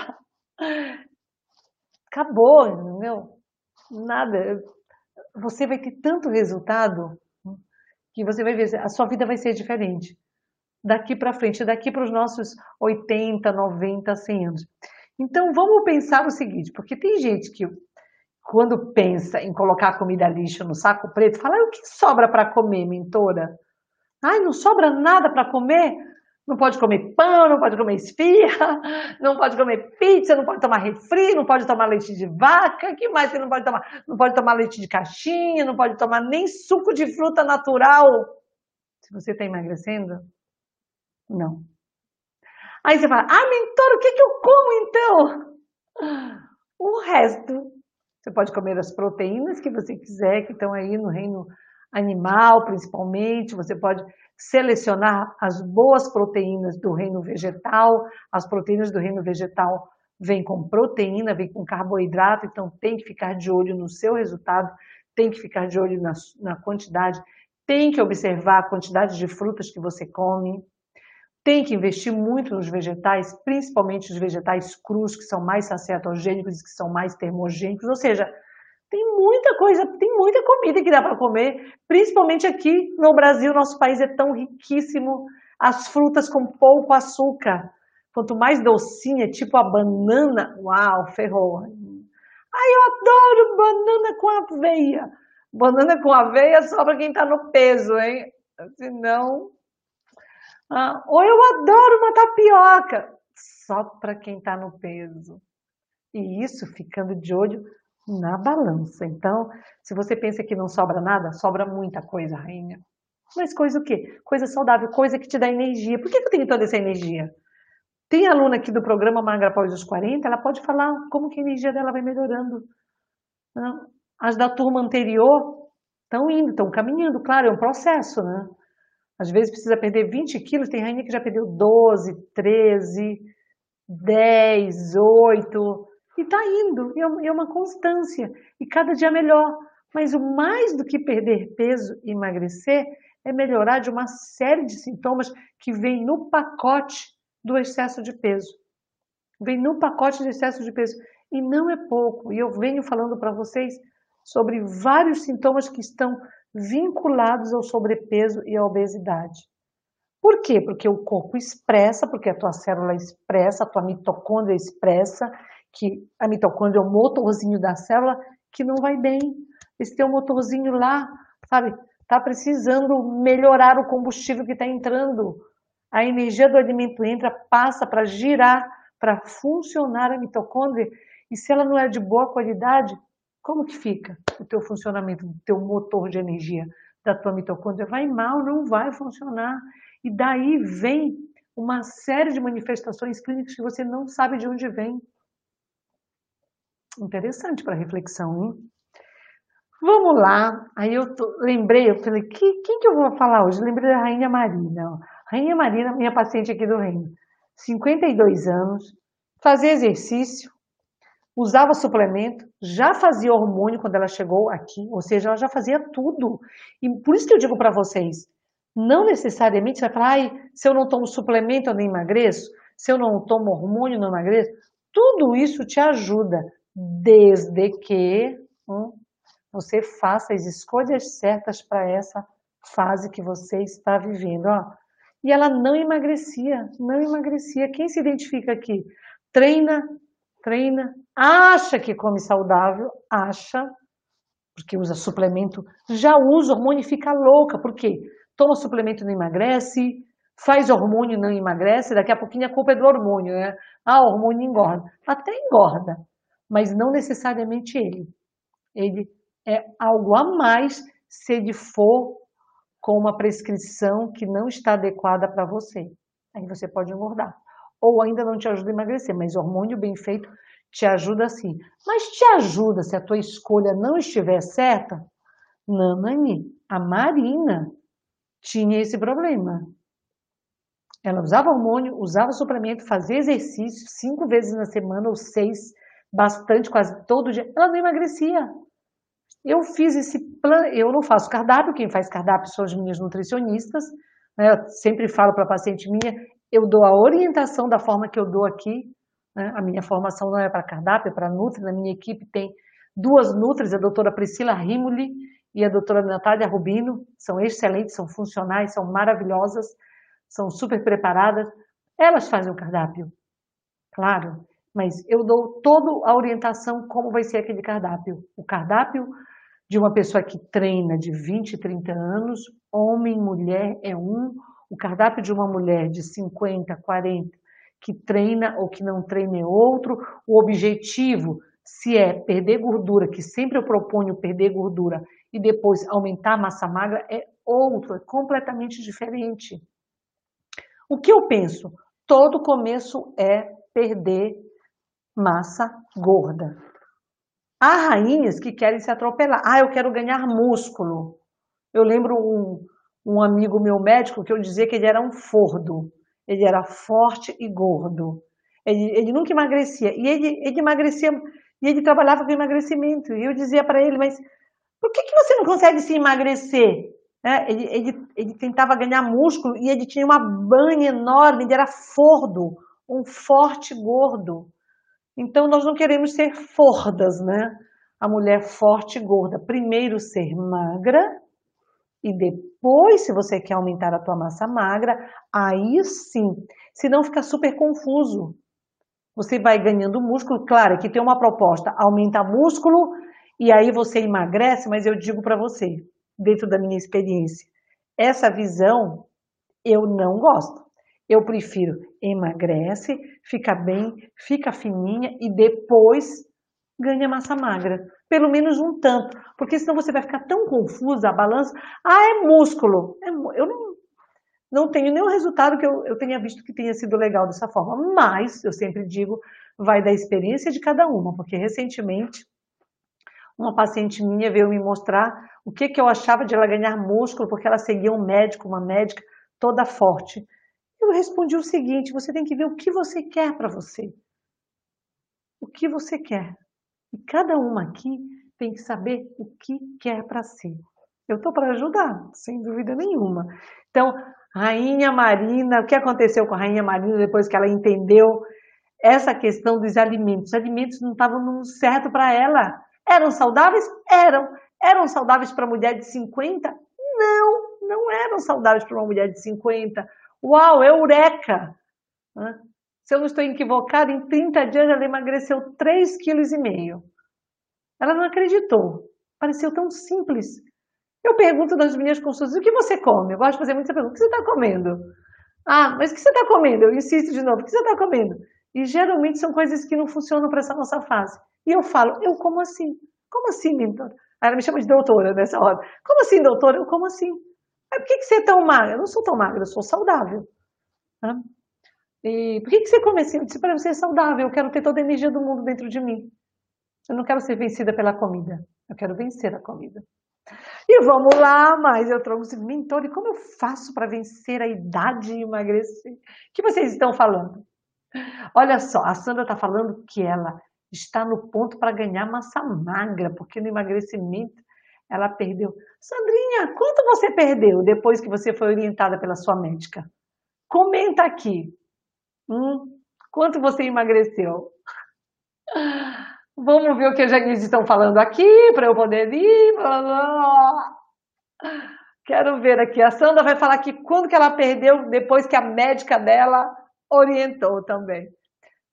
B: Acabou, entendeu? Nada. Você vai ter tanto resultado que você vai ver, a sua vida vai ser diferente. Daqui para frente, daqui para os nossos 80, 90, 100 anos. Então vamos pensar o seguinte, porque tem gente que quando pensa em colocar comida lixo no saco preto, fala: o que sobra para comer, mentora? Ai, não sobra nada para comer? Não pode comer pão, não pode comer esfirra, não pode comer pizza, não pode tomar refri, não pode tomar leite de vaca, que mais que não pode tomar? Não pode tomar leite de caixinha, não pode tomar nem suco de fruta natural. Se você está emagrecendo, não. Aí você fala, ah, mentor, o que, que eu como então? O resto. Você pode comer as proteínas que você quiser, que estão aí no reino animal, principalmente. Você pode selecionar as boas proteínas do reino vegetal. As proteínas do reino vegetal vêm com proteína, vêm com carboidrato, então tem que ficar de olho no seu resultado, tem que ficar de olho na, na quantidade, tem que observar a quantidade de frutas que você come, tem que investir muito nos vegetais, principalmente os vegetais crus, que são mais saciatogênicos, que são mais termogênicos, ou seja, tem muita coisa, tem muita comida que dá para comer, principalmente aqui no Brasil, nosso país é tão riquíssimo, as frutas com pouco açúcar. Quanto mais docinha, tipo a banana, uau, ferrou. Ai, eu adoro banana com aveia. Banana com aveia só para quem está no peso, hein? Senão. Ah, ou eu adoro uma tapioca, só para quem está no peso. E isso ficando de olho na balança. Então, se você pensa que não sobra nada, sobra muita coisa, rainha. Mas coisa o quê? Coisa saudável, coisa que te dá energia. Por que eu tenho toda essa energia? Tem aluna aqui do programa Magra após os 40, ela pode falar como que a energia dela vai melhorando. As da turma anterior estão indo, estão caminhando, claro, é um processo, né? Às vezes precisa perder 20 quilos, tem rainha que já perdeu 12, 13, 10, 8. E está indo, é, é uma constância, e cada dia melhor. Mas o mais do que perder peso e emagrecer é melhorar de uma série de sintomas que vem no pacote do excesso de peso. Vem no pacote do excesso de peso. E não é pouco. E eu venho falando para vocês sobre vários sintomas que estão vinculados ao sobrepeso e à obesidade. Por quê? Porque o corpo expressa, porque a tua célula expressa, a tua mitocôndria expressa, que a mitocôndria é o motorzinho da célula que não vai bem. Esse teu motorzinho lá, sabe, está precisando melhorar o combustível que está entrando. A energia do alimento entra, passa para girar, para funcionar a mitocôndria. E se ela não é de boa qualidade, como que fica o teu funcionamento, o teu motor de energia da tua mitocôndria? Vai mal, não vai funcionar. E daí vem uma série de manifestações clínicas que você não sabe de onde vem. Interessante para reflexão, hein? Vamos lá. Aí eu tô, lembrei, eu falei, que, quem que eu vou falar hoje? Eu lembrei da Rainha Marina. Rainha Marina, minha paciente aqui do Reino. 52 anos, fazia exercício, usava suplemento, já fazia hormônio quando ela chegou aqui, ou seja, ela já fazia tudo. E por isso que eu digo para vocês, não necessariamente você vai falar, ai, se eu não tomo suplemento eu não emagreço, se eu não tomo hormônio eu não emagreço. Tudo isso te ajuda, desde que hum, você faça as escolhas certas para essa fase que você está vivendo. Ó. E ela não emagrecia, não emagrecia. Quem se identifica aqui? Treina, treina, acha que come saudável, acha, porque usa suplemento, já usa hormônio e fica louca. Por quê? Toma suplemento e não emagrece, faz hormônio não emagrece, daqui a pouquinho a culpa é do hormônio, né? Ah, o hormônio engorda. Até engorda, mas não necessariamente ele. Ele é algo a mais se ele for com uma prescrição que não está adequada para você. Aí você pode engordar ou ainda não te ajuda a emagrecer, mas hormônio bem feito te ajuda sim. Mas te ajuda se a tua escolha não estiver certa? Nanani, a Marina tinha esse problema. Ela usava hormônio, usava suplemento, fazia exercício cinco vezes na semana ou seis, bastante, quase todo dia. Ela não emagrecia. Eu fiz esse plano, eu não faço cardápio, quem faz cardápio são as minhas nutricionistas. Né? Eu sempre falo para a paciente minha, eu dou a orientação da forma que eu dou aqui. Né? A minha formação não é para cardápio, é para Nutri. Na minha equipe tem duas Nutris, a doutora Priscila Rimoli e a doutora Natália Rubino. São excelentes, são funcionais, são maravilhosas, são super preparadas. Elas fazem o cardápio, claro, mas eu dou toda a orientação como vai ser aquele cardápio. O cardápio de uma pessoa que treina de 20, 30 anos, homem, mulher, é um, o cardápio de uma mulher de 50, 40, que treina ou que não treina é outro. O objetivo, se é perder gordura, que sempre eu proponho perder gordura, e depois aumentar a massa magra, é outro, é completamente diferente. O que eu penso? Todo começo é perder massa gorda. Há rainhas que querem se atropelar. Ah, eu quero ganhar músculo. Eu lembro um, um amigo meu médico que eu dizia que ele era um fordo. Ele era forte e gordo. Ele, ele nunca emagrecia. E ele, ele emagrecia, e ele trabalhava com emagrecimento. E eu dizia para ele, mas por que, que você não consegue se emagrecer? É, ele, ele, ele tentava ganhar músculo e ele tinha uma banha enorme, ele era fordo, um forte gordo. Então nós não queremos ser fordas, né? A mulher forte e gorda. Primeiro ser magra e depois, se você quer aumentar a tua massa magra, aí sim, se não fica super confuso. Você vai ganhando músculo, claro, que tem uma proposta, aumenta músculo e aí você emagrece, mas eu digo para você, dentro da minha experiência, essa visão eu não gosto. Eu prefiro emagrece, fica bem, fica fininha e depois ganha massa magra pelo menos um tanto, porque senão você vai ficar tão confusa a balança. Ah, é músculo. É, eu não, não tenho nenhum resultado que eu, eu tenha visto que tenha sido legal dessa forma, mas eu sempre digo, vai da experiência de cada uma, porque recentemente uma paciente minha veio me mostrar o que, que eu achava de ela ganhar músculo, porque ela seguia um médico, uma médica toda forte. Eu respondi o seguinte: você tem que ver o que você quer para você. O que você quer. E cada uma aqui tem que saber o que quer para si. Eu estou para ajudar, sem dúvida nenhuma. Então, Rainha Marina, o que aconteceu com a Rainha Marina depois que ela entendeu essa questão dos alimentos? Os alimentos não estavam certo para ela. Eram saudáveis? Eram. Eram saudáveis para mulher de 50? Não, não eram saudáveis para uma mulher de 50. Uau, eureka! Se eu não estou equivocada, em 30 dias ela emagreceu 3,5 kg. Ela não acreditou. Pareceu tão simples. Eu pergunto nas minhas consultas, o que você come? Eu gosto de fazer muita pergunta, o que você está comendo? Ah, mas o que você está comendo? Eu insisto de novo, o que você está comendo? E geralmente são coisas que não funcionam para essa nossa fase. E eu falo, eu como assim? Como assim, mentor? Ela me chama de doutora nessa hora. Como assim, doutora? Eu como assim? Por que, que você é tão magra? Eu não sou tão magra, eu sou saudável. E por que, que você come assim? Eu disse para você é saudável, eu quero ter toda a energia do mundo dentro de mim. Eu não quero ser vencida pela comida, eu quero vencer a comida. E vamos lá, mas eu trouxe mentor, e como eu faço para vencer a idade e emagrecer? O que vocês estão falando? Olha só, a Sandra está falando que ela está no ponto para ganhar massa magra, porque no emagrecimento ela perdeu. Sandrinha, quanto você perdeu depois que você foi orientada pela sua médica? Comenta aqui. Hum, quanto você emagreceu? Vamos ver o que a Janice estão falando aqui para eu poder ir. Quero ver aqui. A Sandra vai falar aqui quando que ela perdeu depois que a médica dela orientou também.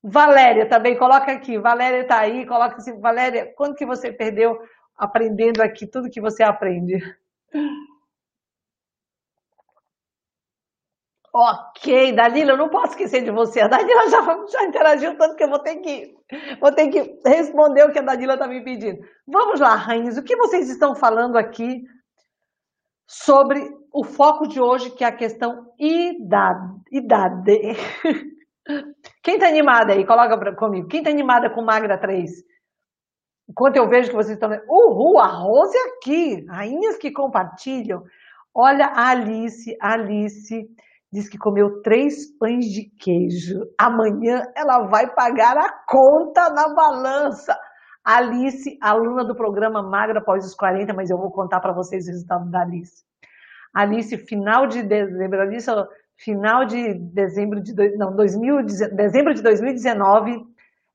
B: Valéria também, coloca aqui. Valéria está aí, coloca assim. Valéria, quando que você perdeu aprendendo aqui tudo que você aprende? Ok, Dalila, eu não posso esquecer de você. A Dalila já, já interagiu tanto que eu vou ter que, vou ter que responder o que a Dalila está me pedindo. Vamos lá, rainhas, o que vocês estão falando aqui sobre o foco de hoje, que é a questão idade. idade. Quem está animada aí? Coloca comigo. Quem está animada com Magra 3? Enquanto eu vejo que vocês estão... Uhul, a Rose aqui. Rainhas que compartilham. Olha a Alice, a Alice diz que comeu três pães de queijo. Amanhã ela vai pagar a conta na balança. Alice, aluna do programa Magra após os 40, mas eu vou contar para vocês o resultado da Alice. Alice, final de dezembro, Alice, final de dezembro de, não, 2000, dezembro de 2019,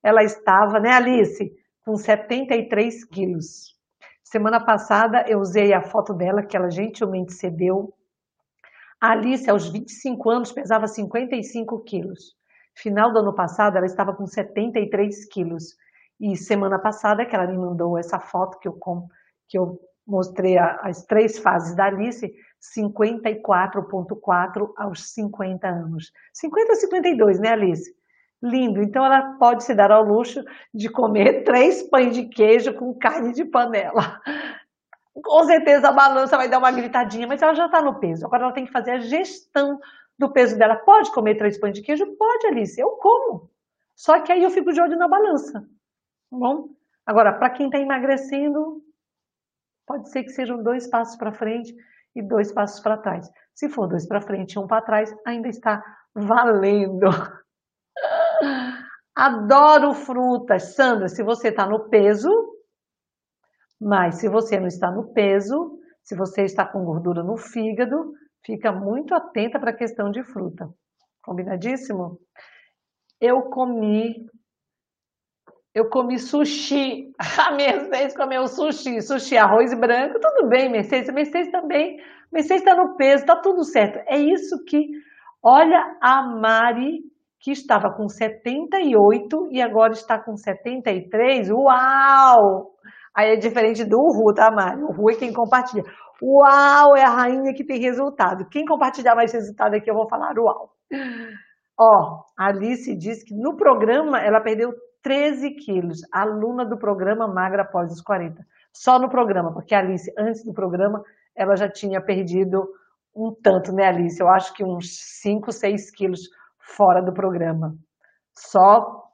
B: ela estava, né, Alice, com 73 quilos. Semana passada eu usei a foto dela, que ela gentilmente cedeu, a Alice, aos 25 anos, pesava 55 quilos. Final do ano passado, ela estava com 73 quilos. E semana passada, que ela me mandou essa foto que eu, que eu mostrei as três fases da Alice, 54,4 aos 50 anos. 50 a 52, né, Alice? Lindo. Então ela pode se dar ao luxo de comer três pães de queijo com carne de panela com certeza a balança vai dar uma gritadinha, mas ela já está no peso. Agora ela tem que fazer a gestão do peso dela. Pode comer três pães de queijo? Pode, Alice, eu como. Só que aí eu fico de olho na balança. Tá bom? Agora, para quem está emagrecendo, pode ser que sejam dois passos para frente e dois passos para trás. Se for dois para frente e um para trás, ainda está valendo. Adoro frutas. Sandra, se você está no peso, mas se você não está no peso, se você está com gordura no fígado, fica muito atenta para a questão de fruta. Combinadíssimo? Eu comi eu comi sushi. A Mercedes comeu sushi, sushi, arroz branco, tudo bem, Mercedes. Mercedes também. Mercedes está no peso, está tudo certo. É isso que. Olha a Mari, que estava com 78 e agora está com 73. Uau! Aí é diferente do Uhu, tá, Mari? O Uhu é quem compartilha. Uau, é a rainha que tem resultado. Quem compartilhar mais resultado aqui, eu vou falar uau. Ó, Alice disse que no programa ela perdeu 13 quilos. Aluna do programa Magra após os 40. Só no programa, porque a Alice, antes do programa, ela já tinha perdido um tanto, né, Alice? Eu acho que uns 5, 6 quilos fora do programa. Só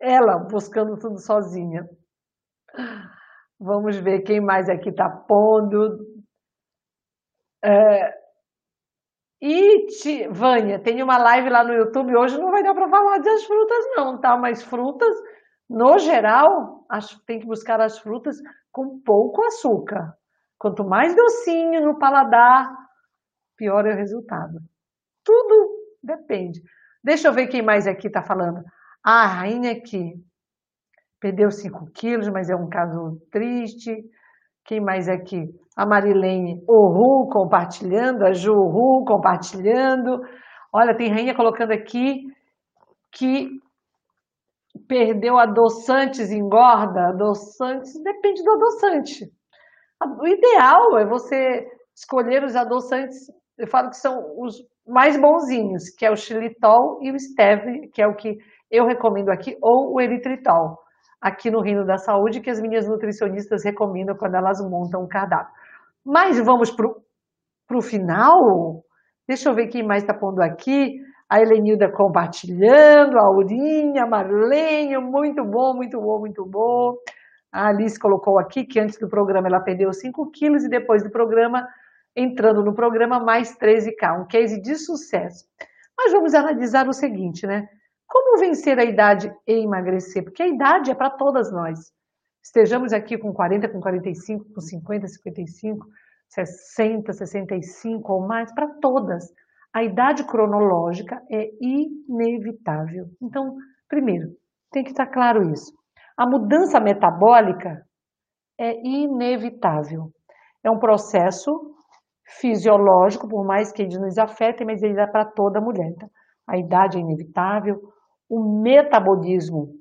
B: ela buscando tudo sozinha. Vamos ver quem mais aqui está pondo. É... E, te... Vânia, tem uma live lá no YouTube hoje, não vai dar para falar das frutas não, tá? Mas frutas, no geral, acho tem que buscar as frutas com pouco açúcar. Quanto mais docinho no paladar, pior é o resultado. Tudo depende. Deixa eu ver quem mais aqui está falando. Ah, a rainha aqui perdeu 5 quilos, mas é um caso triste. Quem mais aqui? A Marilene Oru compartilhando, a Ju Oru compartilhando. Olha, tem rainha colocando aqui que perdeu adoçantes, engorda. Adoçantes, depende do adoçante. O ideal é você escolher os adoçantes, eu falo que são os mais bonzinhos, que é o xilitol e o stevia, que é o que eu recomendo aqui, ou o eritritol aqui no Reino da Saúde que as minhas nutricionistas recomendam quando elas montam o cardápio. Mas vamos para o final? Deixa eu ver quem mais está pondo aqui. A Helenilda compartilhando, a Aurinha, a Marlene, muito bom, muito bom, muito bom. A Alice colocou aqui que antes do programa ela perdeu 5 quilos e depois do programa, entrando no programa, mais 13K. Um case de sucesso. Mas vamos analisar o seguinte, né? Como vencer a idade e emagrecer? Porque a idade é para todas nós. Estejamos aqui com 40, com 45, com 50, 55, 60, 65 ou mais, para todas. A idade cronológica é inevitável. Então, primeiro, tem que estar claro isso. A mudança metabólica é inevitável. É um processo fisiológico, por mais que ele nos afete, mas ele é para toda mulher. Então, a idade é inevitável, o metabolismo,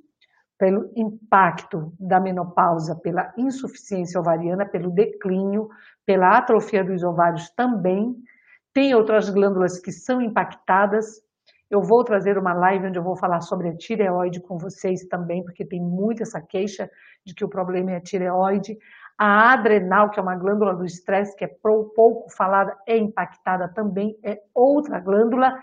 B: pelo impacto da menopausa, pela insuficiência ovariana, pelo declínio, pela atrofia dos ovários também. Tem outras glândulas que são impactadas. Eu vou trazer uma live onde eu vou falar sobre a tireoide com vocês também, porque tem muita essa queixa de que o problema é a tireoide. A adrenal, que é uma glândula do estresse, que é pouco falada, é impactada também, é outra glândula.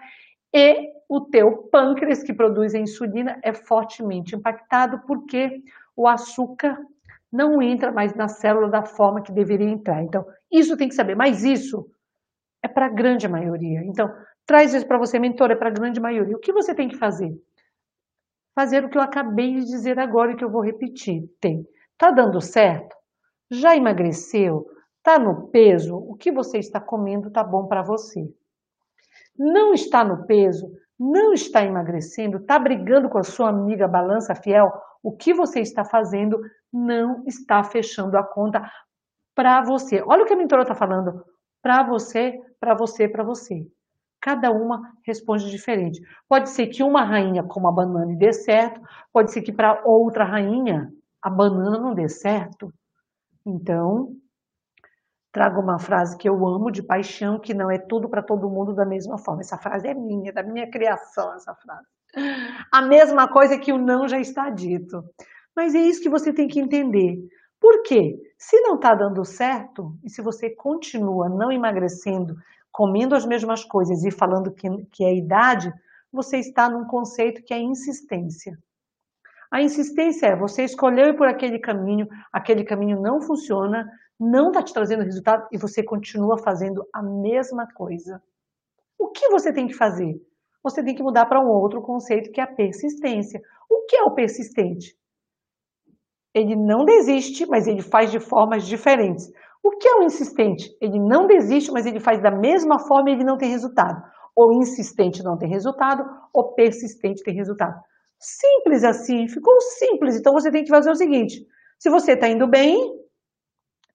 B: E o teu pâncreas, que produz a insulina, é fortemente impactado porque o açúcar não entra mais na célula da forma que deveria entrar. Então, isso tem que saber. Mas isso é para a grande maioria. Então, traz isso para você, mentor, é para a grande maioria. O que você tem que fazer? Fazer o que eu acabei de dizer agora e que eu vou repetir. Tem. Tá dando certo? Já emagreceu? Está no peso? O que você está comendo está bom para você. Não está no peso? Não está emagrecendo? Está brigando com a sua amiga balança fiel? O que você está fazendo não está fechando a conta para você. Olha o que a mentora está falando. Para você, para você, para você. Cada uma responde diferente. Pode ser que uma rainha coma a banana e dê certo, pode ser que para outra rainha a banana não dê certo. Então, trago uma frase que eu amo de paixão, que não é tudo para todo mundo da mesma forma. Essa frase é minha, da minha criação, essa frase. A mesma coisa que o não já está dito. Mas é isso que você tem que entender. Por quê? Se não está dando certo, e se você continua não emagrecendo, comendo as mesmas coisas e falando que, que é idade, você está num conceito que é insistência. A insistência é você escolheu por aquele caminho, aquele caminho não funciona, não está te trazendo resultado e você continua fazendo a mesma coisa. O que você tem que fazer? Você tem que mudar para um outro conceito que é a persistência. O que é o persistente? Ele não desiste, mas ele faz de formas diferentes. O que é o insistente? Ele não desiste, mas ele faz da mesma forma e ele não tem resultado. Ou insistente não tem resultado, ou persistente tem resultado. Simples assim, ficou simples. Então você tem que fazer o seguinte: se você está indo bem,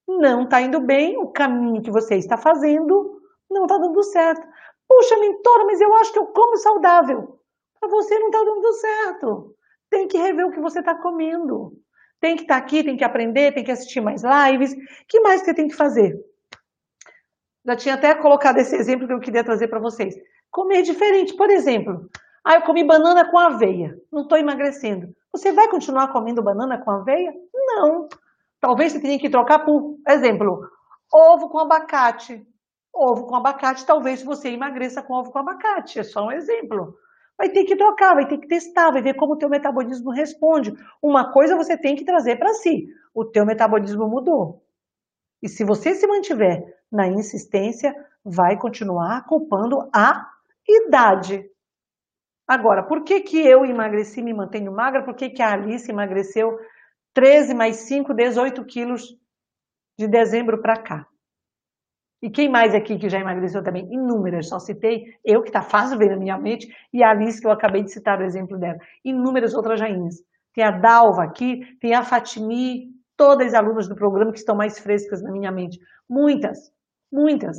B: não está indo bem, o caminho que você está fazendo não está dando certo. Puxa, mentora, mas eu acho que eu como saudável. Para você não está dando certo. Tem que rever o que você está comendo. Tem que estar tá aqui, tem que aprender, tem que assistir mais lives. Que mais você tem que fazer? Já tinha até colocado esse exemplo que eu queria trazer para vocês. Comer diferente. Por exemplo, ah, eu comi banana com aveia, não estou emagrecendo. Você vai continuar comendo banana com aveia? Não. Talvez você tenha que trocar por, exemplo, ovo com abacate. Ovo com abacate, talvez você emagreça com ovo com abacate. É só um exemplo. Vai ter que trocar, vai ter que testar, vai ver como o teu metabolismo responde. Uma coisa você tem que trazer para si. O teu metabolismo mudou. E se você se mantiver na insistência, vai continuar culpando a idade. Agora, por que, que eu emagreci e me mantenho magra? Por que, que a Alice emagreceu 13 mais 5, 18 quilos de dezembro para cá? E quem mais aqui que já emagreceu também? Inúmeras, só citei eu, que está fácil ver na minha mente, e a Alice, que eu acabei de citar o exemplo dela. Inúmeras outras rainhas. Tem a Dalva aqui, tem a Fatimi, todas as alunas do programa que estão mais frescas na minha mente. Muitas, muitas,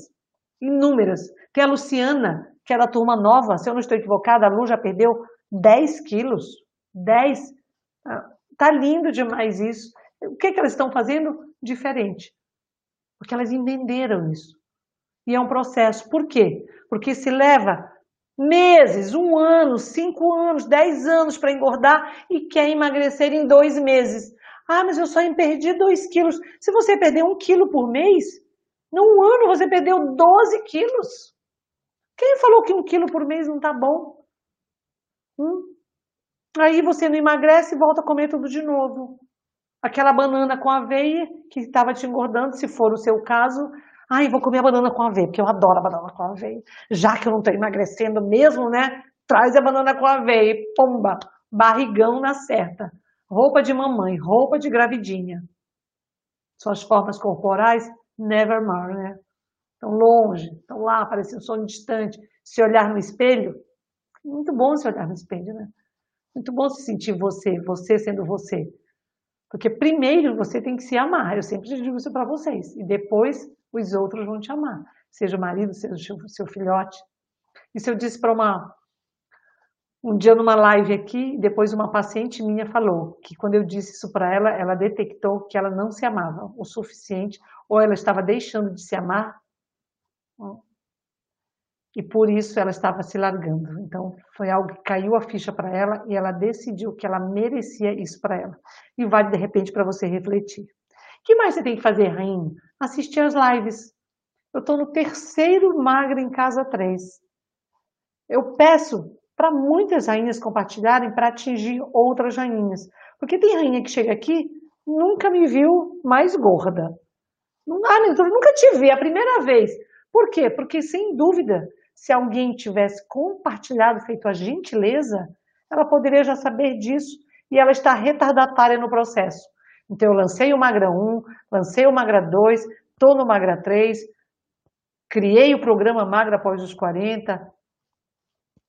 B: inúmeras. Tem a Luciana, que era a turma nova, se eu não estou equivocada, a Lu já perdeu 10 quilos. 10. Tá lindo demais isso. O que, que elas estão fazendo? Diferente. Porque elas entenderam isso. E é um processo. Por quê? Porque se leva meses, um ano, cinco anos, dez anos para engordar e quer emagrecer em dois meses. Ah, mas eu só perdi dois quilos. Se você perder um quilo por mês, num ano você perdeu 12 quilos. Quem falou que um quilo por mês não tá bom? Hum? Aí você não emagrece e volta a comer tudo de novo. Aquela banana com aveia que estava te engordando, se for o seu caso. Ai, vou comer a banana com aveia, porque eu adoro a banana com aveia. Já que eu não estou emagrecendo mesmo, né? traz a banana com aveia pomba, barrigão na certa. Roupa de mamãe, roupa de gravidinha. Suas formas corporais, nevermore, né? Estão longe, estão lá, parecendo um sonho distante. Se olhar no espelho, muito bom se olhar no espelho, né? Muito bom se sentir você, você sendo você. Porque primeiro você tem que se amar. Eu sempre digo isso para vocês. E depois os outros vão te amar. Seja o marido, seja o seu filhote. Isso eu disse para uma. Um dia numa live aqui, depois uma paciente minha falou que quando eu disse isso para ela, ela detectou que ela não se amava o suficiente, ou ela estava deixando de se amar, e por isso ela estava se largando. Então foi algo que caiu a ficha para ela e ela decidiu que ela merecia isso para ela. E vale de repente para você refletir. O que mais você tem que fazer, rainha? Assistir as lives. Eu estou no terceiro Magra em Casa 3. Eu peço para muitas rainhas compartilharem para atingir outras rainhas. Porque tem rainha que chega aqui, nunca me viu mais gorda. Ah, eu nunca te vi, a primeira vez. Por quê? Porque, sem dúvida, se alguém tivesse compartilhado, feito a gentileza, ela poderia já saber disso e ela está retardatária no processo. Então, eu lancei o Magra 1, lancei o Magra 2, estou no Magra 3, criei o programa Magra após os 40,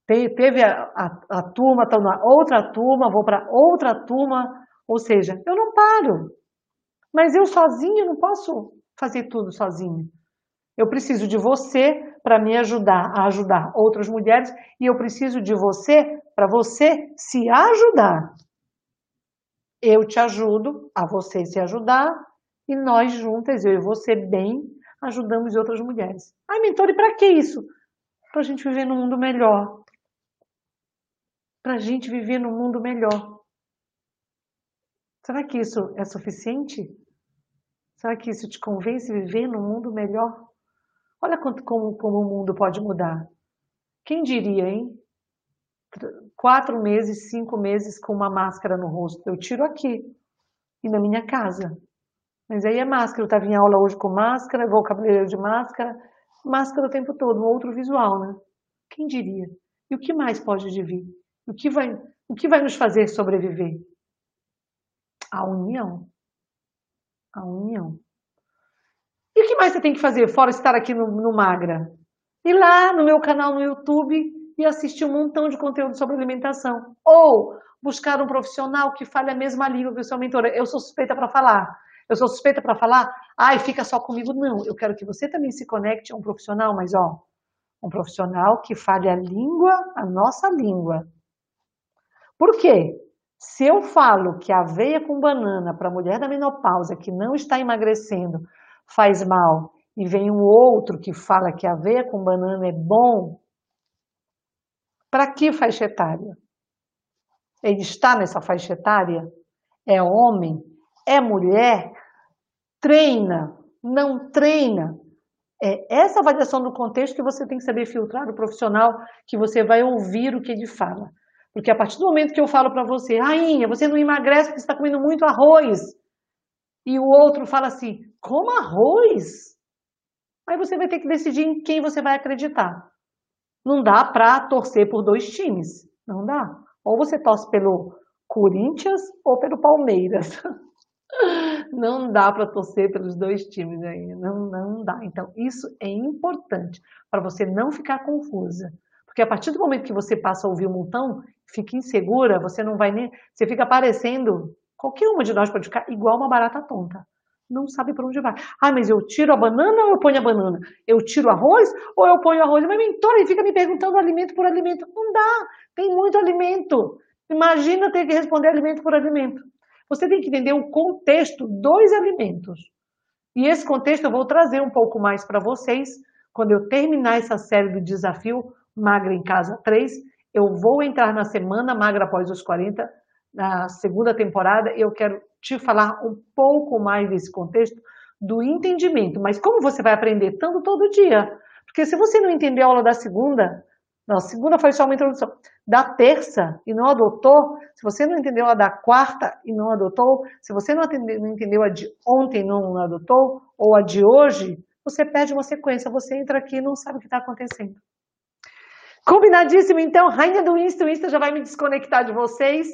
B: teve a, a, a turma, estou na outra turma, vou para outra turma, ou seja, eu não paro. Mas eu sozinho não posso fazer tudo sozinho. Eu preciso de você para me ajudar a ajudar outras mulheres e eu preciso de você para você se ajudar. Eu te ajudo a você se ajudar e nós juntas, eu e você bem, ajudamos outras mulheres. Ai, mentor, e para que isso? Para a gente viver num mundo melhor. Para a gente viver num mundo melhor. Será que isso é suficiente? Será que isso te convence a viver num mundo melhor? Olha quanto, como, como o mundo pode mudar. Quem diria, hein? Quatro meses, cinco meses com uma máscara no rosto. Eu tiro aqui e na minha casa. Mas aí é máscara. Eu estava em aula hoje com máscara, vou ao cabeleireiro de máscara. Máscara o tempo todo, um outro visual, né? Quem diria? E o que mais pode vir? O que vai, o que vai nos fazer sobreviver? A união. A união. Mais você tem que fazer, fora estar aqui no, no Magra? Ir lá no meu canal no YouTube e assistir um montão de conteúdo sobre alimentação. Ou buscar um profissional que fale a mesma língua que o seu mentor. Eu sou suspeita para falar. Eu sou suspeita para falar, ai, fica só comigo. Não, eu quero que você também se conecte a um profissional, mas ó, um profissional que fale a língua, a nossa língua. Por quê? Se eu falo que aveia com banana para a mulher da menopausa que não está emagrecendo faz mal e vem um outro que fala que aveia com banana é bom, para que faixa etária? Ele está nessa faixa etária? É homem? É mulher? Treina? Não treina? É essa avaliação do contexto que você tem que saber filtrar o profissional que você vai ouvir o que ele fala. Porque a partir do momento que eu falo para você, rainha, você não emagrece porque está comendo muito arroz. E o outro fala assim, como arroz? Aí você vai ter que decidir em quem você vai acreditar. Não dá para torcer por dois times. Não dá. Ou você torce pelo Corinthians ou pelo Palmeiras. Não dá para torcer pelos dois times aí. Não, não dá. Então, isso é importante para você não ficar confusa. Porque a partir do momento que você passa a ouvir um montão, fica insegura, você não vai nem. Você fica parecendo. Qualquer uma de nós pode ficar igual uma barata tonta não sabe para onde vai. Ah, mas eu tiro a banana ou eu ponho a banana? Eu tiro arroz ou eu ponho arroz? Mas mentor, ele fica me perguntando alimento por alimento. Não dá, tem muito alimento. Imagina ter que responder alimento por alimento. Você tem que entender o contexto dos alimentos. E esse contexto eu vou trazer um pouco mais para vocês quando eu terminar essa série do desafio Magra em Casa 3. Eu vou entrar na semana Magra após os 40, na segunda temporada, e eu quero te falar um pouco mais desse contexto do entendimento. Mas como você vai aprender tanto todo dia? Porque se você não entender a aula da segunda, não, segunda foi só uma introdução, da terça e não adotou, se você não entendeu a da quarta e não adotou, se você não, atendeu, não entendeu a de ontem e não adotou, ou a de hoje, você perde uma sequência, você entra aqui e não sabe o que está acontecendo. Combinadíssimo, então, rainha do Insta, o Insta já vai me desconectar de vocês,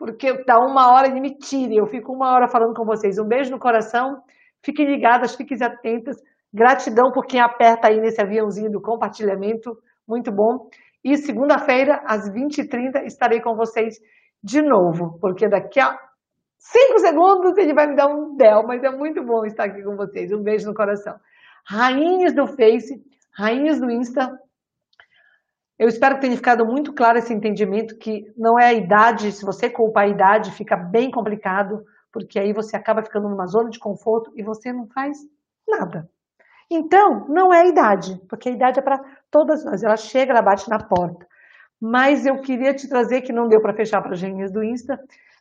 B: porque tá uma hora de me tire, eu fico uma hora falando com vocês. Um beijo no coração, fiquem ligadas, fiquem atentas, gratidão por quem aperta aí nesse aviãozinho do compartilhamento, muito bom. E segunda-feira, às 20h30, estarei com vocês de novo, porque daqui a cinco segundos ele vai me dar um del, mas é muito bom estar aqui com vocês. Um beijo no coração. Rainhas do Face, rainhas do Insta, eu espero que tenha ficado muito claro esse entendimento que não é a idade, se você culpar a idade, fica bem complicado, porque aí você acaba ficando numa zona de conforto e você não faz nada. Então, não é a idade, porque a idade é para todas nós. Ela chega, ela bate na porta. Mas eu queria te trazer, que não deu para fechar para as gêmeas do Insta,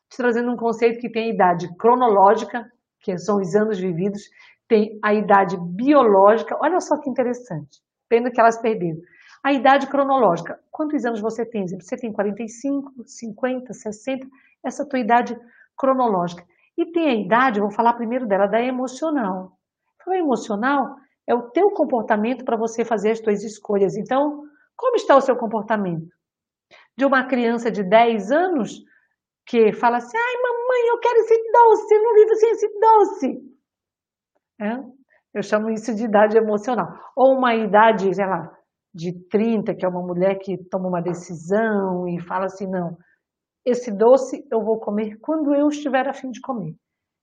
B: te trazendo um conceito que tem a idade cronológica, que são os anos vividos, tem a idade biológica. Olha só que interessante. Pena que elas perderam. A idade cronológica. Quantos anos você tem? Você tem 45, 50, 60? Essa é a tua idade cronológica. E tem a idade, vou falar primeiro dela, da emocional. Então, a emocional é o teu comportamento para você fazer as tuas escolhas. Então, como está o seu comportamento? De uma criança de 10 anos que fala assim, ai mamãe, eu quero esse doce, eu não vivo sem esse doce. É? Eu chamo isso de idade emocional. Ou uma idade, sei lá, de 30, que é uma mulher que toma uma decisão e fala assim, não, esse doce eu vou comer quando eu estiver a fim de comer,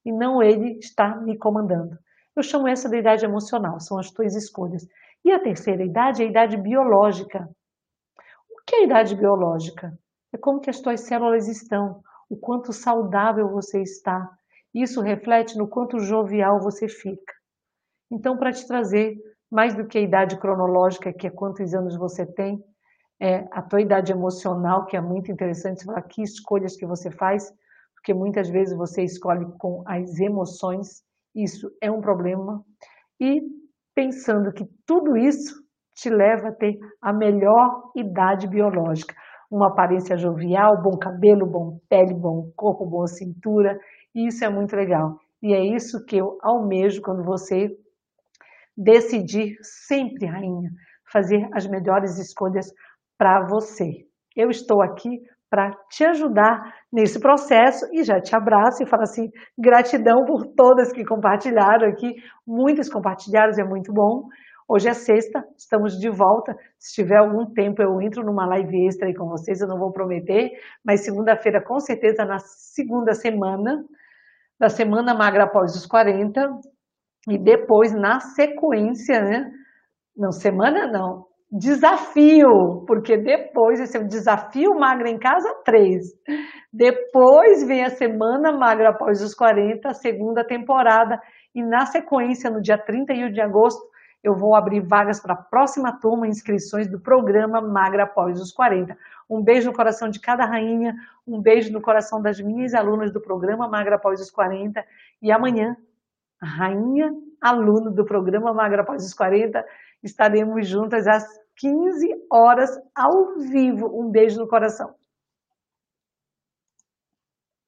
B: e não ele está me comandando. Eu chamo essa de idade emocional, são as tuas escolhas. E a terceira idade é a idade biológica. O que é a idade biológica? É como que as tuas células estão, o quanto saudável você está. Isso reflete no quanto jovial você fica. Então, para te trazer mais do que a idade cronológica, que é quantos anos você tem, é a tua idade emocional, que é muito interessante, falar que escolhas que você faz, porque muitas vezes você escolhe com as emoções, isso é um problema, e pensando que tudo isso te leva a ter a melhor idade biológica, uma aparência jovial, bom cabelo, bom pele, bom corpo, boa cintura, e isso é muito legal. E é isso que eu almejo quando você decidir sempre, rainha, fazer as melhores escolhas para você. Eu estou aqui para te ajudar nesse processo e já te abraço e falo assim, gratidão por todas que compartilharam aqui, muitas compartilharam, é muito bom. Hoje é sexta, estamos de volta. Se tiver algum tempo, eu entro numa live extra aí com vocês, eu não vou prometer, mas segunda-feira, com certeza, na segunda semana, da semana magra após os 40, e depois, na sequência, né? Não, semana não, desafio, porque depois esse é o desafio magra em casa 3. Depois vem a semana magra após os 40, a segunda temporada, e na sequência, no dia 31 de agosto, eu vou abrir vagas para a próxima turma, inscrições do programa Magra após os 40. Um beijo no coração de cada rainha, um beijo no coração das minhas alunas do programa Magra após os 40, e amanhã rainha aluno do programa Magra após os 40. Estaremos juntas às 15 horas ao vivo. Um beijo no coração.